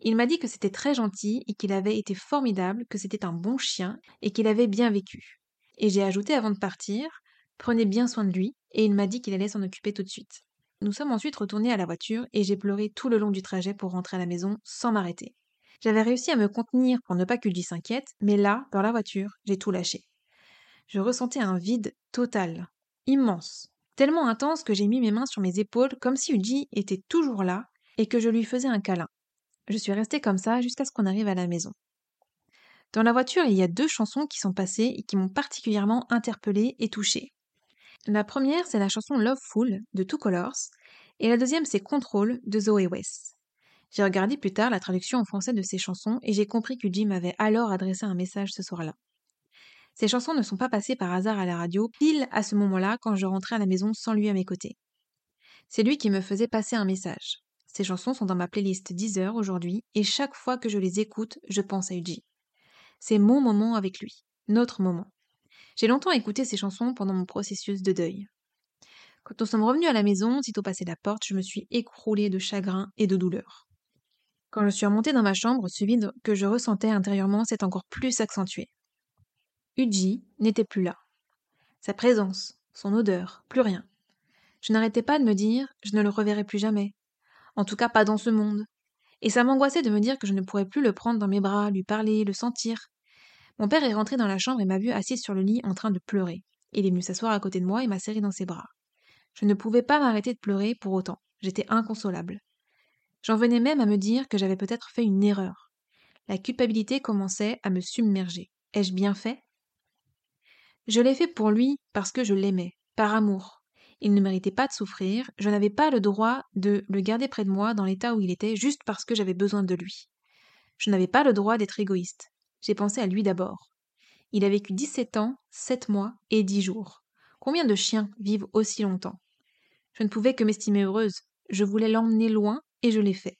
Il m'a dit que c'était très gentil et qu'il avait été formidable, que c'était un bon chien et qu'il avait bien vécu. Et j'ai ajouté avant de partir Prenez bien soin de lui, et il m'a dit qu'il allait s'en occuper tout de suite. Nous sommes ensuite retournés à la voiture et j'ai pleuré tout le long du trajet pour rentrer à la maison sans m'arrêter. J'avais réussi à me contenir pour ne pas que s'inquiète, mais là, dans la voiture, j'ai tout lâché. Je ressentais un vide total, immense, tellement intense que j'ai mis mes mains sur mes épaules comme si Uji était toujours là et que je lui faisais un câlin. Je suis restée comme ça jusqu'à ce qu'on arrive à la maison. Dans la voiture, il y a deux chansons qui sont passées et qui m'ont particulièrement interpellée et touchée. La première, c'est la chanson Loveful de Two Colors, et la deuxième, c'est Control de Zoe West. J'ai regardé plus tard la traduction en français de ces chansons et j'ai compris que Jim avait alors adressé un message ce soir-là. Ces chansons ne sont pas passées par hasard à la radio, pile à ce moment-là quand je rentrais à la maison sans lui à mes côtés. C'est lui qui me faisait passer un message. Ces chansons sont dans ma playlist Deezer aujourd'hui et chaque fois que je les écoute, je pense à Uji. C'est mon moment avec lui, notre moment. J'ai longtemps écouté ces chansons pendant mon processus de deuil. Quand nous sommes revenus à la maison, sitôt passé la porte, je me suis écroulée de chagrin et de douleur. Quand je suis remontée dans ma chambre, ce vide que je ressentais intérieurement s'est encore plus accentué. Uji n'était plus là. Sa présence, son odeur, plus rien. Je n'arrêtais pas de me dire je ne le reverrai plus jamais. En tout cas pas dans ce monde. Et ça m'angoissait de me dire que je ne pourrais plus le prendre dans mes bras, lui parler, le sentir, mon père est rentré dans la chambre et m'a vu assise sur le lit en train de pleurer. Il est venu s'asseoir à côté de moi et m'a serré dans ses bras. Je ne pouvais pas m'arrêter de pleurer pour autant. J'étais inconsolable. J'en venais même à me dire que j'avais peut-être fait une erreur. La culpabilité commençait à me submerger. Ai-je bien fait? Je l'ai fait pour lui parce que je l'aimais, par amour. Il ne méritait pas de souffrir, je n'avais pas le droit de le garder près de moi dans l'état où il était juste parce que j'avais besoin de lui. Je n'avais pas le droit d'être égoïste. J'ai pensé à lui d'abord. Il a vécu 17 ans, 7 mois et 10 jours. Combien de chiens vivent aussi longtemps? Je ne pouvais que m'estimer heureuse. Je voulais l'emmener loin et je l'ai fait.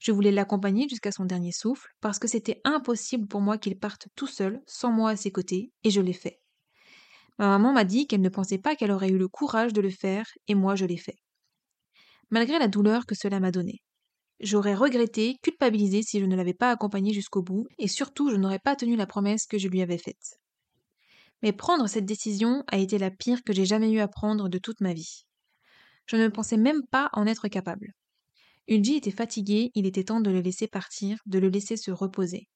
Je voulais l'accompagner jusqu'à son dernier souffle parce que c'était impossible pour moi qu'il parte tout seul, sans moi à ses côtés, et je l'ai fait. Ma maman m'a dit qu'elle ne pensait pas qu'elle aurait eu le courage de le faire, et moi je l'ai fait. Malgré la douleur que cela m'a donnée. J'aurais regretté, culpabilisé si je ne l'avais pas accompagné jusqu'au bout, et surtout je n'aurais pas tenu la promesse que je lui avais faite. Mais prendre cette décision a été la pire que j'ai jamais eu à prendre de toute ma vie. Je ne pensais même pas en être capable. Uji était fatigué, il était temps de le laisser partir, de le laisser se reposer.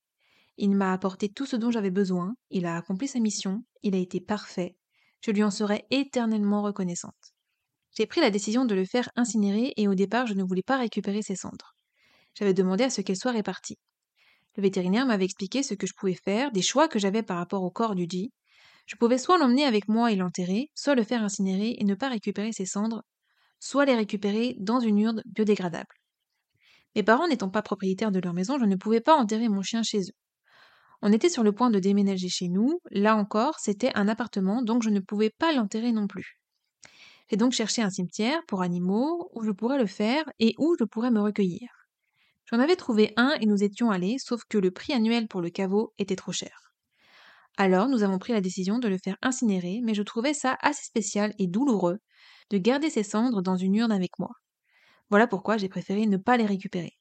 Il m'a apporté tout ce dont j'avais besoin, il a accompli sa mission, il a été parfait, je lui en serai éternellement reconnaissante. J'ai pris la décision de le faire incinérer et au départ je ne voulais pas récupérer ses cendres. J'avais demandé à ce qu'elles soient réparties. Le vétérinaire m'avait expliqué ce que je pouvais faire, des choix que j'avais par rapport au corps du Ji. Je pouvais soit l'emmener avec moi et l'enterrer, soit le faire incinérer et ne pas récupérer ses cendres, soit les récupérer dans une urne biodégradable. Mes parents n'étant pas propriétaires de leur maison, je ne pouvais pas enterrer mon chien chez eux. On était sur le point de déménager chez nous, là encore, c'était un appartement, donc je ne pouvais pas l'enterrer non plus. J'ai donc cherché un cimetière pour animaux où je pourrais le faire et où je pourrais me recueillir. J'en avais trouvé un et nous étions allés, sauf que le prix annuel pour le caveau était trop cher. Alors nous avons pris la décision de le faire incinérer, mais je trouvais ça assez spécial et douloureux de garder ses cendres dans une urne avec moi. Voilà pourquoi j'ai préféré ne pas les récupérer.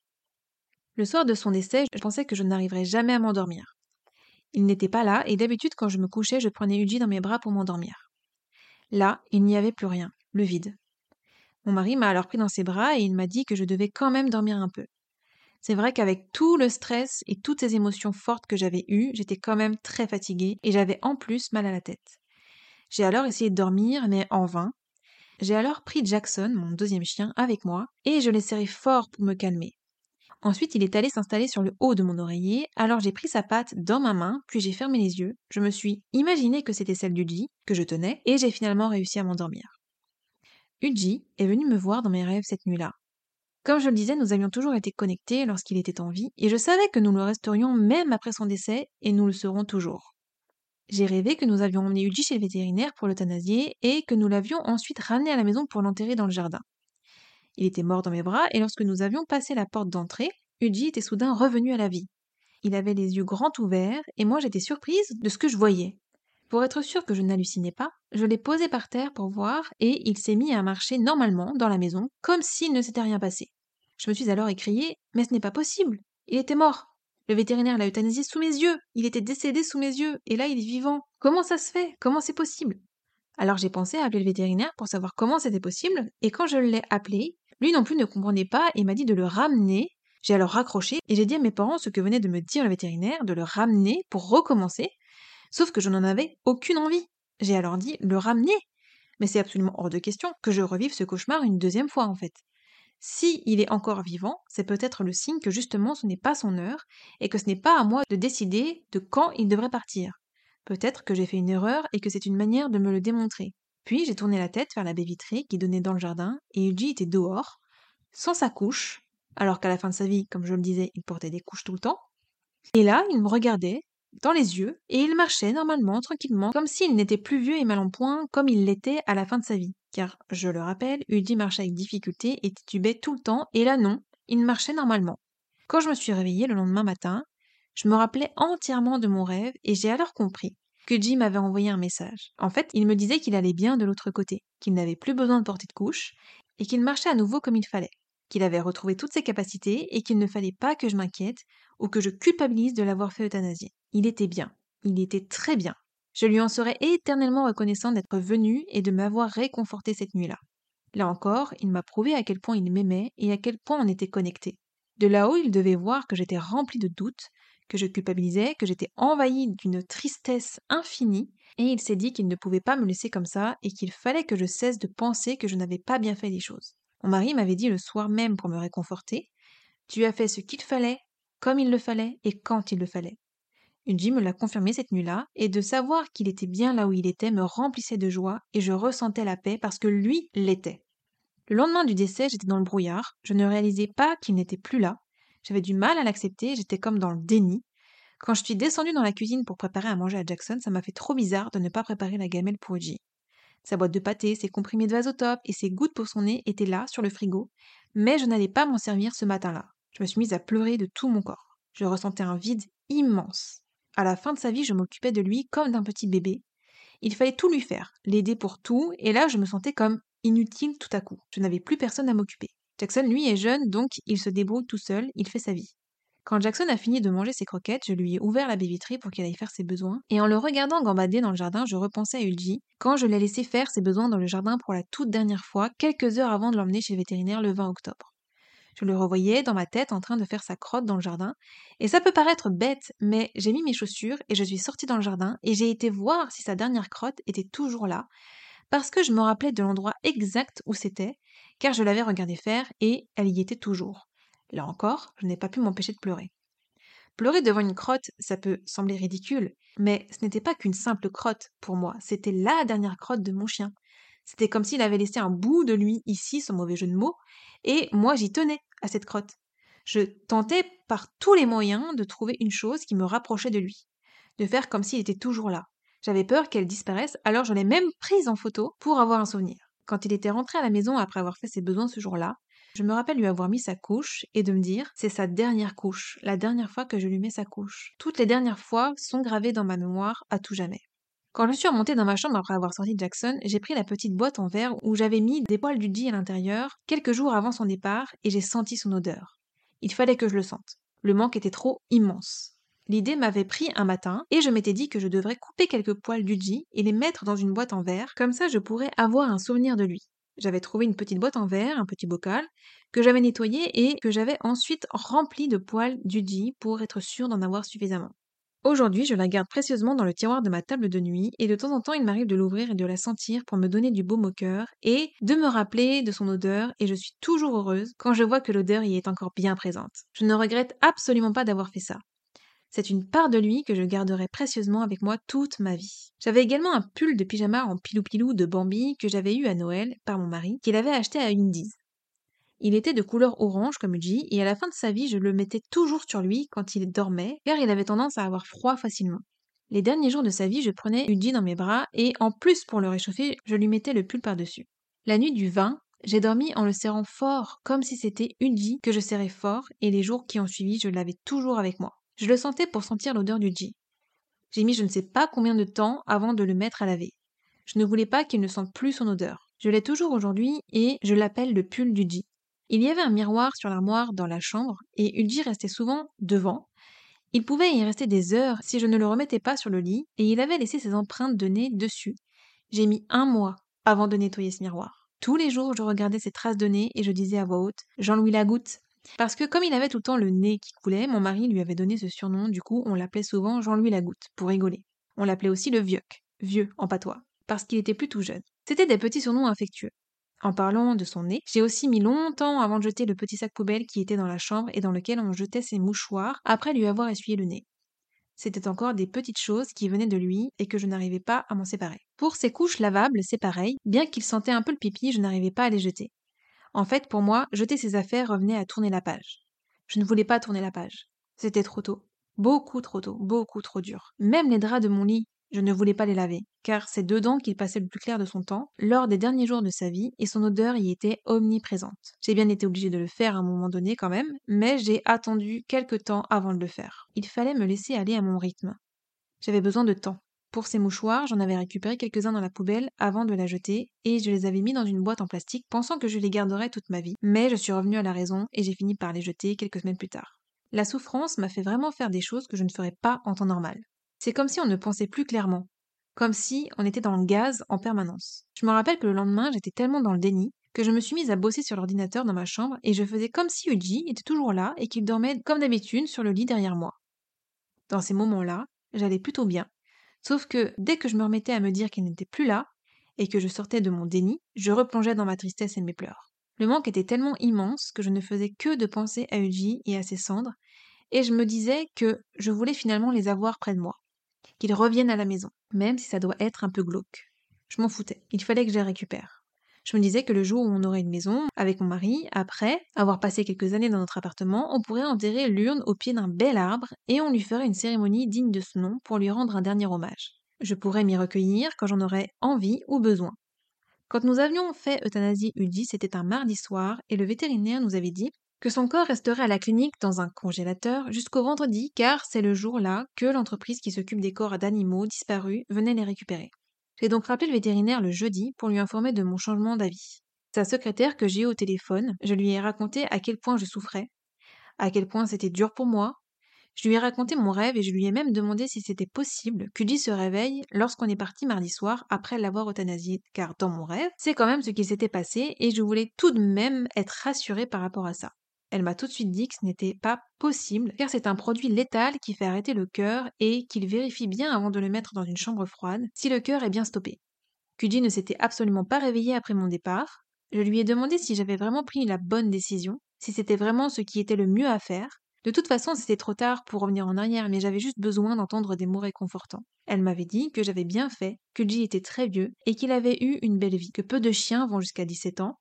Le soir de son décès, je pensais que je n'arriverais jamais à m'endormir. Il n'était pas là, et d'habitude quand je me couchais, je prenais Uji dans mes bras pour m'endormir. Là, il n'y avait plus rien, le vide. Mon mari m'a alors pris dans ses bras et il m'a dit que je devais quand même dormir un peu. C'est vrai qu'avec tout le stress et toutes ces émotions fortes que j'avais eues, j'étais quand même très fatiguée et j'avais en plus mal à la tête. J'ai alors essayé de dormir, mais en vain. J'ai alors pris Jackson, mon deuxième chien, avec moi, et je l'ai serré fort pour me calmer. Ensuite, il est allé s'installer sur le haut de mon oreiller, alors j'ai pris sa patte dans ma main, puis j'ai fermé les yeux, je me suis imaginé que c'était celle d'Uji, que je tenais, et j'ai finalement réussi à m'endormir. Uji est venu me voir dans mes rêves cette nuit-là. Comme je le disais, nous avions toujours été connectés lorsqu'il était en vie, et je savais que nous le resterions même après son décès, et nous le serons toujours. J'ai rêvé que nous avions emmené Uji chez le vétérinaire pour l'euthanasier, et que nous l'avions ensuite ramené à la maison pour l'enterrer dans le jardin. Il était mort dans mes bras, et lorsque nous avions passé la porte d'entrée, Uji était soudain revenu à la vie. Il avait les yeux grands ouverts, et moi j'étais surprise de ce que je voyais. Pour être sûre que je n'hallucinais pas, je l'ai posé par terre pour voir, et il s'est mis à marcher normalement dans la maison, comme s'il ne s'était rien passé. Je me suis alors écrié Mais ce n'est pas possible Il était mort Le vétérinaire l'a euthanasié sous mes yeux Il était décédé sous mes yeux, et là il est vivant Comment ça se fait? Comment c'est possible? Alors j'ai pensé à appeler le vétérinaire pour savoir comment c'était possible, et quand je l'ai appelé, lui non plus ne comprenait pas et m'a dit de le ramener. J'ai alors raccroché et j'ai dit à mes parents ce que venait de me dire le vétérinaire, de le ramener pour recommencer, sauf que je n'en avais aucune envie. J'ai alors dit le ramener. Mais c'est absolument hors de question que je revive ce cauchemar une deuxième fois en fait. Si il est encore vivant, c'est peut-être le signe que justement ce n'est pas son heure et que ce n'est pas à moi de décider de quand il devrait partir. Peut-être que j'ai fait une erreur et que c'est une manière de me le démontrer. Puis j'ai tourné la tête vers la baie vitrée qui donnait dans le jardin et Uji était dehors, sans sa couche, alors qu'à la fin de sa vie, comme je le disais, il portait des couches tout le temps. Et là, il me regardait dans les yeux et il marchait normalement, tranquillement, comme s'il n'était plus vieux et mal en point comme il l'était à la fin de sa vie. Car, je le rappelle, Uji marchait avec difficulté et titubait tout le temps, et là non, il marchait normalement. Quand je me suis réveillée le lendemain matin, je me rappelais entièrement de mon rêve et j'ai alors compris que Jim avait envoyé un message. En fait, il me disait qu'il allait bien de l'autre côté, qu'il n'avait plus besoin de porter de couche, et qu'il marchait à nouveau comme il fallait, qu'il avait retrouvé toutes ses capacités et qu'il ne fallait pas que je m'inquiète ou que je culpabilise de l'avoir fait euthanasier. Il était bien, il était très bien. Je lui en serais éternellement reconnaissant d'être venu et de m'avoir réconforté cette nuit-là. Là encore, il m'a prouvé à quel point il m'aimait et à quel point on était connectés. De là-haut, il devait voir que j'étais rempli de doutes, que je culpabilisais, que j'étais envahie d'une tristesse infinie, et il s'est dit qu'il ne pouvait pas me laisser comme ça et qu'il fallait que je cesse de penser que je n'avais pas bien fait les choses. Mon mari m'avait dit le soir même pour me réconforter Tu as fait ce qu'il fallait, comme il le fallait et quand il le fallait. Unji me l'a confirmé cette nuit-là, et de savoir qu'il était bien là où il était me remplissait de joie, et je ressentais la paix parce que lui l'était. Le lendemain du décès, j'étais dans le brouillard, je ne réalisais pas qu'il n'était plus là, j'avais du mal à l'accepter, j'étais comme dans le déni. Quand je suis descendue dans la cuisine pour préparer à manger à Jackson, ça m'a fait trop bizarre de ne pas préparer la gamelle pour Uji. Sa boîte de pâté, ses comprimés de vasotope et ses gouttes pour son nez étaient là, sur le frigo, mais je n'allais pas m'en servir ce matin-là. Je me suis mise à pleurer de tout mon corps. Je ressentais un vide immense. À la fin de sa vie, je m'occupais de lui comme d'un petit bébé. Il fallait tout lui faire, l'aider pour tout, et là je me sentais comme inutile tout à coup. Je n'avais plus personne à m'occuper. Jackson, lui, est jeune, donc il se débrouille tout seul, il fait sa vie. Quand Jackson a fini de manger ses croquettes, je lui ai ouvert la baie vitrée pour qu'il aille faire ses besoins, et en le regardant gambader dans le jardin, je repensais à Ulji, quand je l'ai laissé faire ses besoins dans le jardin pour la toute dernière fois, quelques heures avant de l'emmener chez le vétérinaire le 20 octobre. Je le revoyais dans ma tête en train de faire sa crotte dans le jardin. Et ça peut paraître bête, mais j'ai mis mes chaussures et je suis sortie dans le jardin et j'ai été voir si sa dernière crotte était toujours là, parce que je me rappelais de l'endroit exact où c'était, car je l'avais regardé faire et elle y était toujours. Là encore, je n'ai pas pu m'empêcher de pleurer. Pleurer devant une crotte, ça peut sembler ridicule, mais ce n'était pas qu'une simple crotte pour moi, c'était la dernière crotte de mon chien. C'était comme s'il avait laissé un bout de lui ici, sans mauvais jeu de mots, et moi j'y tenais à cette crotte. Je tentais par tous les moyens de trouver une chose qui me rapprochait de lui, de faire comme s'il était toujours là. J'avais peur qu'elle disparaisse, alors je l'ai même prise en photo pour avoir un souvenir. Quand il était rentré à la maison après avoir fait ses besoins ce jour-là, je me rappelle lui avoir mis sa couche et de me dire c'est sa dernière couche, la dernière fois que je lui mets sa couche. Toutes les dernières fois sont gravées dans ma mémoire à tout jamais. Quand je suis remontée dans ma chambre après avoir sorti Jackson, j'ai pris la petite boîte en verre où j'avais mis des poils du à l'intérieur quelques jours avant son départ et j'ai senti son odeur. Il fallait que je le sente. Le manque était trop immense. L'idée m'avait pris un matin et je m'étais dit que je devrais couper quelques poils du G et les mettre dans une boîte en verre, comme ça je pourrais avoir un souvenir de lui. J'avais trouvé une petite boîte en verre, un petit bocal, que j'avais nettoyé et que j'avais ensuite rempli de poils du G pour être sûr d'en avoir suffisamment. Aujourd'hui, je la garde précieusement dans le tiroir de ma table de nuit et de temps en temps il m'arrive de l'ouvrir et de la sentir pour me donner du baume au cœur et de me rappeler de son odeur et je suis toujours heureuse quand je vois que l'odeur y est encore bien présente. Je ne regrette absolument pas d'avoir fait ça. C'est une part de lui que je garderai précieusement avec moi toute ma vie. J'avais également un pull de pyjama en pilou-pilou de Bambi que j'avais eu à Noël par mon mari, qu'il avait acheté à Indies. Il était de couleur orange comme Uji, et à la fin de sa vie, je le mettais toujours sur lui quand il dormait, car il avait tendance à avoir froid facilement. Les derniers jours de sa vie, je prenais Uji dans mes bras, et en plus pour le réchauffer, je lui mettais le pull par-dessus. La nuit du 20, j'ai dormi en le serrant fort, comme si c'était Uji que je serrais fort, et les jours qui ont suivi, je l'avais toujours avec moi. Je le sentais pour sentir l'odeur du Ji. J'ai mis je ne sais pas combien de temps avant de le mettre à laver. Je ne voulais pas qu'il ne sente plus son odeur. Je l'ai toujours aujourd'hui et je l'appelle le pull du Ji. Il y avait un miroir sur l'armoire dans la chambre, et Ulji restait souvent devant. Il pouvait y rester des heures si je ne le remettais pas sur le lit, et il avait laissé ses empreintes de nez dessus. J'ai mis un mois avant de nettoyer ce miroir. Tous les jours, je regardais ses traces de nez et je disais à voix haute Jean-Louis Lagoutte. Parce que comme il avait tout le temps le nez qui coulait, mon mari lui avait donné ce surnom, du coup on l'appelait souvent Jean-Louis Lagoutte, pour rigoler. On l'appelait aussi le vieux, vieux en patois, parce qu'il était plus tout jeune. C'était des petits surnoms affectueux. En parlant de son nez, j'ai aussi mis longtemps avant de jeter le petit sac poubelle qui était dans la chambre et dans lequel on jetait ses mouchoirs après lui avoir essuyé le nez. C'était encore des petites choses qui venaient de lui et que je n'arrivais pas à m'en séparer. Pour ses couches lavables, c'est pareil, bien qu'il sentait un peu le pipi, je n'arrivais pas à les jeter. En fait, pour moi, jeter ses affaires revenait à tourner la page. Je ne voulais pas tourner la page. C'était trop tôt. Beaucoup trop tôt, beaucoup trop dur. Même les draps de mon lit je ne voulais pas les laver, car c'est dedans qu'il passait le plus clair de son temps, lors des derniers jours de sa vie, et son odeur y était omniprésente. J'ai bien été obligée de le faire à un moment donné quand même, mais j'ai attendu quelque temps avant de le faire. Il fallait me laisser aller à mon rythme. J'avais besoin de temps. Pour ces mouchoirs, j'en avais récupéré quelques-uns dans la poubelle avant de la jeter, et je les avais mis dans une boîte en plastique pensant que je les garderais toute ma vie, mais je suis revenue à la raison et j'ai fini par les jeter quelques semaines plus tard. La souffrance m'a fait vraiment faire des choses que je ne ferais pas en temps normal. C'est comme si on ne pensait plus clairement, comme si on était dans le gaz en permanence. Je me rappelle que le lendemain, j'étais tellement dans le déni que je me suis mise à bosser sur l'ordinateur dans ma chambre et je faisais comme si Uji était toujours là et qu'il dormait comme d'habitude sur le lit derrière moi. Dans ces moments-là, j'allais plutôt bien. Sauf que dès que je me remettais à me dire qu'il n'était plus là, et que je sortais de mon déni, je replongeais dans ma tristesse et mes pleurs. Le manque était tellement immense que je ne faisais que de penser à Uji et à ses cendres, et je me disais que je voulais finalement les avoir près de moi, qu'ils reviennent à la maison, même si ça doit être un peu glauque. Je m'en foutais, il fallait que je les récupère. Je me disais que le jour où on aurait une maison, avec mon mari, après avoir passé quelques années dans notre appartement, on pourrait enterrer l'urne au pied d'un bel arbre et on lui ferait une cérémonie digne de ce nom pour lui rendre un dernier hommage. Je pourrais m'y recueillir quand j'en aurais envie ou besoin. Quand nous avions fait euthanasie Udi, c'était un mardi soir et le vétérinaire nous avait dit que son corps resterait à la clinique dans un congélateur jusqu'au vendredi car c'est le jour-là que l'entreprise qui s'occupe des corps d'animaux disparus venait les récupérer. J'ai donc rappelé le vétérinaire le jeudi pour lui informer de mon changement d'avis. Sa secrétaire que j'ai eu au téléphone, je lui ai raconté à quel point je souffrais, à quel point c'était dur pour moi. Je lui ai raconté mon rêve et je lui ai même demandé si c'était possible qu'Udi se réveille lorsqu'on est parti mardi soir après l'avoir euthanasié, car dans mon rêve, c'est quand même ce qui s'était passé et je voulais tout de même être rassurée par rapport à ça. Elle m'a tout de suite dit que ce n'était pas possible, car c'est un produit létal qui fait arrêter le cœur et qu'il vérifie bien avant de le mettre dans une chambre froide si le cœur est bien stoppé. Kudi ne s'était absolument pas réveillé après mon départ. Je lui ai demandé si j'avais vraiment pris la bonne décision, si c'était vraiment ce qui était le mieux à faire. De toute façon, c'était trop tard pour revenir en arrière, mais j'avais juste besoin d'entendre des mots réconfortants. Elle m'avait dit que j'avais bien fait, que J était très vieux et qu'il avait eu une belle vie, que peu de chiens vont jusqu'à 17 ans,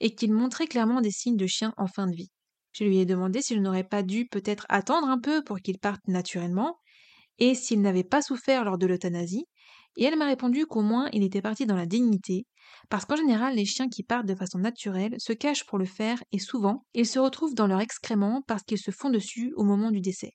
et qu'il montrait clairement des signes de chien en fin de vie. Je lui ai demandé si je n'aurais pas dû peut-être attendre un peu pour qu'il parte naturellement, et s'il n'avait pas souffert lors de l'euthanasie, et elle m'a répondu qu'au moins il était parti dans la dignité, parce qu'en général les chiens qui partent de façon naturelle se cachent pour le faire et souvent ils se retrouvent dans leur excrément parce qu'ils se font dessus au moment du décès,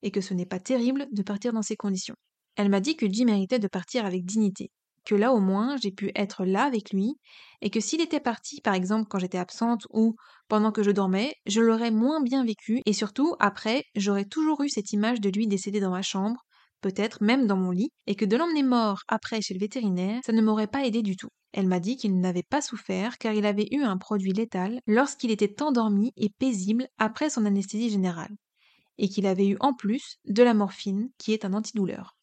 et que ce n'est pas terrible de partir dans ces conditions. Elle m'a dit que Jim méritait de partir avec dignité, que là au moins j'ai pu être là avec lui, et que s'il était parti, par exemple quand j'étais absente ou pendant que je dormais, je l'aurais moins bien vécu, et surtout après, j'aurais toujours eu cette image de lui décédé dans ma chambre, peut-être même dans mon lit, et que de l'emmener mort après chez le vétérinaire, ça ne m'aurait pas aidé du tout. Elle m'a dit qu'il n'avait pas souffert car il avait eu un produit létal lorsqu'il était endormi et paisible après son anesthésie générale, et qu'il avait eu en plus de la morphine qui est un antidouleur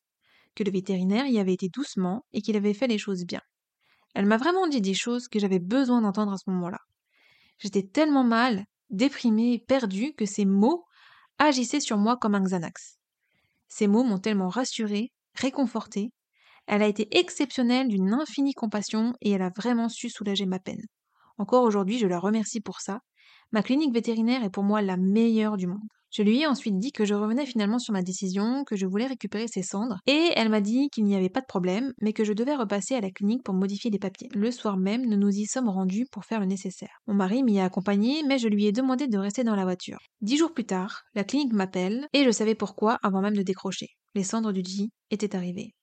que le vétérinaire y avait été doucement et qu'il avait fait les choses bien. Elle m'a vraiment dit des choses que j'avais besoin d'entendre à ce moment-là. J'étais tellement mal, déprimée, perdue, que ces mots agissaient sur moi comme un Xanax. Ces mots m'ont tellement rassurée, réconfortée. Elle a été exceptionnelle d'une infinie compassion et elle a vraiment su soulager ma peine. Encore aujourd'hui, je la remercie pour ça. Ma clinique vétérinaire est pour moi la meilleure du monde. Je lui ai ensuite dit que je revenais finalement sur ma décision, que je voulais récupérer ses cendres, et elle m'a dit qu'il n'y avait pas de problème, mais que je devais repasser à la clinique pour modifier les papiers. Le soir même, nous nous y sommes rendus pour faire le nécessaire. Mon mari m'y a accompagné, mais je lui ai demandé de rester dans la voiture. Dix jours plus tard, la clinique m'appelle, et je savais pourquoi avant même de décrocher. Les cendres du J étaient arrivées.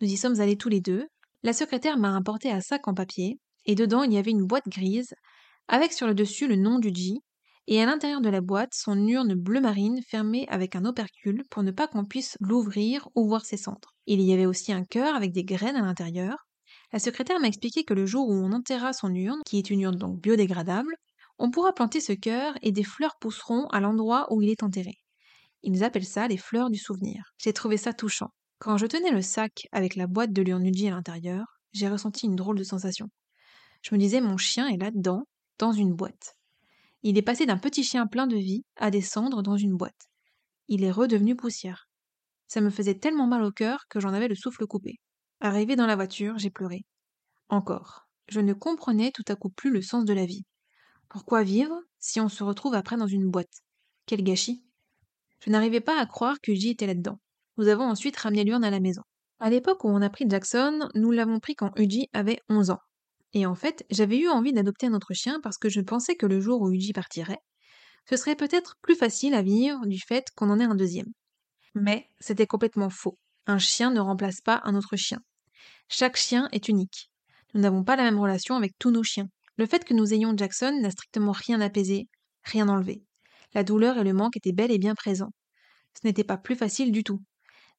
Nous y sommes allés tous les deux. La secrétaire m'a apporté un sac en papier, et dedans il y avait une boîte grise, avec sur le dessus le nom du J et à l'intérieur de la boîte son urne bleu marine fermée avec un opercule pour ne pas qu'on puisse l'ouvrir ou voir ses cendres. Il y avait aussi un cœur avec des graines à l'intérieur. La secrétaire m'a expliqué que le jour où on enterra son urne, qui est une urne donc biodégradable, on pourra planter ce cœur et des fleurs pousseront à l'endroit où il est enterré. Ils appellent ça les fleurs du souvenir. J'ai trouvé ça touchant. Quand je tenais le sac avec la boîte de l'urne à l'intérieur, j'ai ressenti une drôle de sensation. Je me disais mon chien est là-dedans, dans une boîte. Il est passé d'un petit chien plein de vie à descendre dans une boîte. Il est redevenu poussière. Ça me faisait tellement mal au cœur que j'en avais le souffle coupé. Arrivé dans la voiture, j'ai pleuré. Encore. Je ne comprenais tout à coup plus le sens de la vie. Pourquoi vivre si on se retrouve après dans une boîte? Quel gâchis Je n'arrivais pas à croire que était là-dedans. Nous avons ensuite ramené l'urne à la maison. À l'époque où on a pris Jackson, nous l'avons pris quand Uji avait 11 ans. Et en fait, j'avais eu envie d'adopter un autre chien parce que je pensais que le jour où Uji partirait, ce serait peut-être plus facile à vivre du fait qu'on en ait un deuxième. Mais c'était complètement faux. Un chien ne remplace pas un autre chien. Chaque chien est unique. Nous n'avons pas la même relation avec tous nos chiens. Le fait que nous ayons Jackson n'a strictement rien apaisé, rien enlevé. La douleur et le manque étaient bel et bien présents. Ce n'était pas plus facile du tout.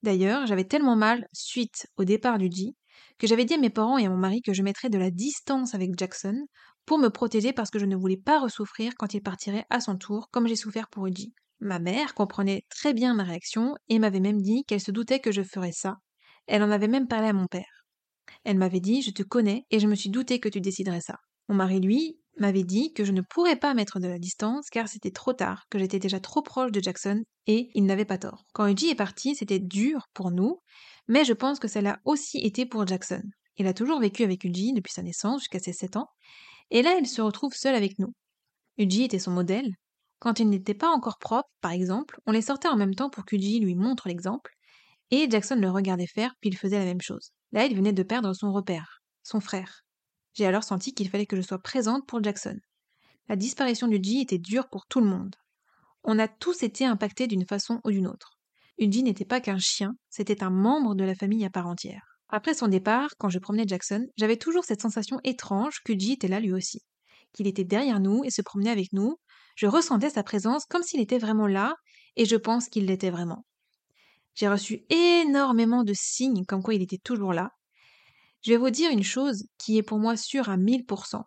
D'ailleurs, j'avais tellement mal, suite au départ du que j'avais dit à mes parents et à mon mari que je mettrais de la distance avec Jackson pour me protéger parce que je ne voulais pas ressouffrir quand il partirait à son tour, comme j'ai souffert pour Uji. Ma mère comprenait très bien ma réaction et m'avait même dit qu'elle se doutait que je ferais ça. Elle en avait même parlé à mon père. Elle m'avait dit Je te connais et je me suis douté que tu déciderais ça. Mon mari, lui, m'avait dit que je ne pourrais pas mettre de la distance car c'était trop tard, que j'étais déjà trop proche de Jackson et il n'avait pas tort. Quand Eugene est parti, c'était dur pour nous, mais je pense que ça l'a aussi été pour Jackson. Il a toujours vécu avec Eugene depuis sa naissance jusqu'à ses 7 ans, et là il se retrouve seul avec nous. Eugene était son modèle. Quand il n'était pas encore propre, par exemple, on les sortait en même temps pour qu'Eugene lui montre l'exemple, et Jackson le regardait faire, puis il faisait la même chose. Là, il venait de perdre son repère, son frère. J'ai alors senti qu'il fallait que je sois présente pour Jackson. La disparition du G était dure pour tout le monde. On a tous été impactés d'une façon ou d'une autre. Eugene n'était pas qu'un chien, c'était un membre de la famille à part entière. Après son départ, quand je promenais Jackson, j'avais toujours cette sensation étrange que était là lui aussi. Qu'il était derrière nous et se promenait avec nous. Je ressentais sa présence comme s'il était vraiment là, et je pense qu'il l'était vraiment. J'ai reçu énormément de signes comme quoi il était toujours là, je vais vous dire une chose qui est pour moi sûre à 1000%.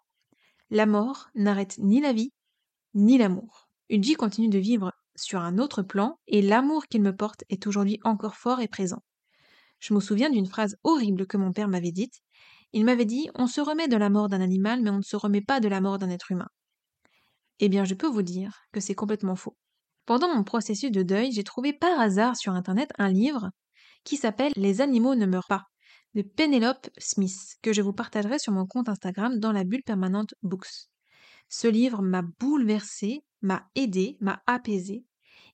La mort n'arrête ni la vie, ni l'amour. Uji continue de vivre sur un autre plan et l'amour qu'il me porte est aujourd'hui encore fort et présent. Je me souviens d'une phrase horrible que mon père m'avait dite. Il m'avait dit On se remet de la mort d'un animal, mais on ne se remet pas de la mort d'un être humain. Eh bien, je peux vous dire que c'est complètement faux. Pendant mon processus de deuil, j'ai trouvé par hasard sur Internet un livre qui s'appelle Les animaux ne meurent pas de Penelope Smith, que je vous partagerai sur mon compte Instagram dans la bulle permanente Books. Ce livre m'a bouleversé, m'a aidé, m'a apaisé.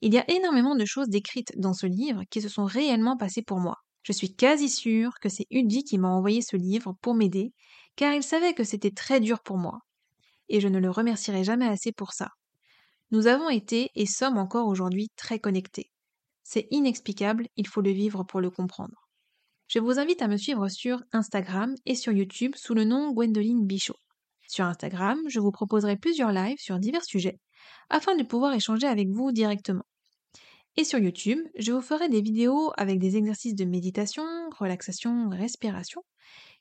Il y a énormément de choses décrites dans ce livre qui se sont réellement passées pour moi. Je suis quasi sûre que c'est Udi qui m'a envoyé ce livre pour m'aider, car il savait que c'était très dur pour moi. Et je ne le remercierai jamais assez pour ça. Nous avons été et sommes encore aujourd'hui très connectés. C'est inexplicable, il faut le vivre pour le comprendre. Je vous invite à me suivre sur Instagram et sur YouTube sous le nom Gwendoline Bichot. Sur Instagram, je vous proposerai plusieurs lives sur divers sujets afin de pouvoir échanger avec vous directement. Et sur YouTube, je vous ferai des vidéos avec des exercices de méditation, relaxation, respiration,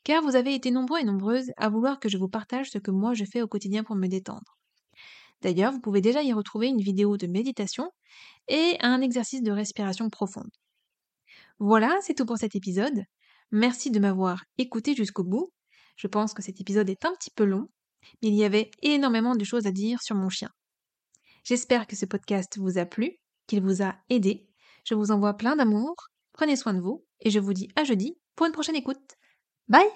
car vous avez été nombreux et nombreuses à vouloir que je vous partage ce que moi je fais au quotidien pour me détendre. D'ailleurs, vous pouvez déjà y retrouver une vidéo de méditation et un exercice de respiration profonde. Voilà, c'est tout pour cet épisode. Merci de m'avoir écouté jusqu'au bout. Je pense que cet épisode est un petit peu long, mais il y avait énormément de choses à dire sur mon chien. J'espère que ce podcast vous a plu, qu'il vous a aidé. Je vous envoie plein d'amour, prenez soin de vous, et je vous dis à jeudi pour une prochaine écoute. Bye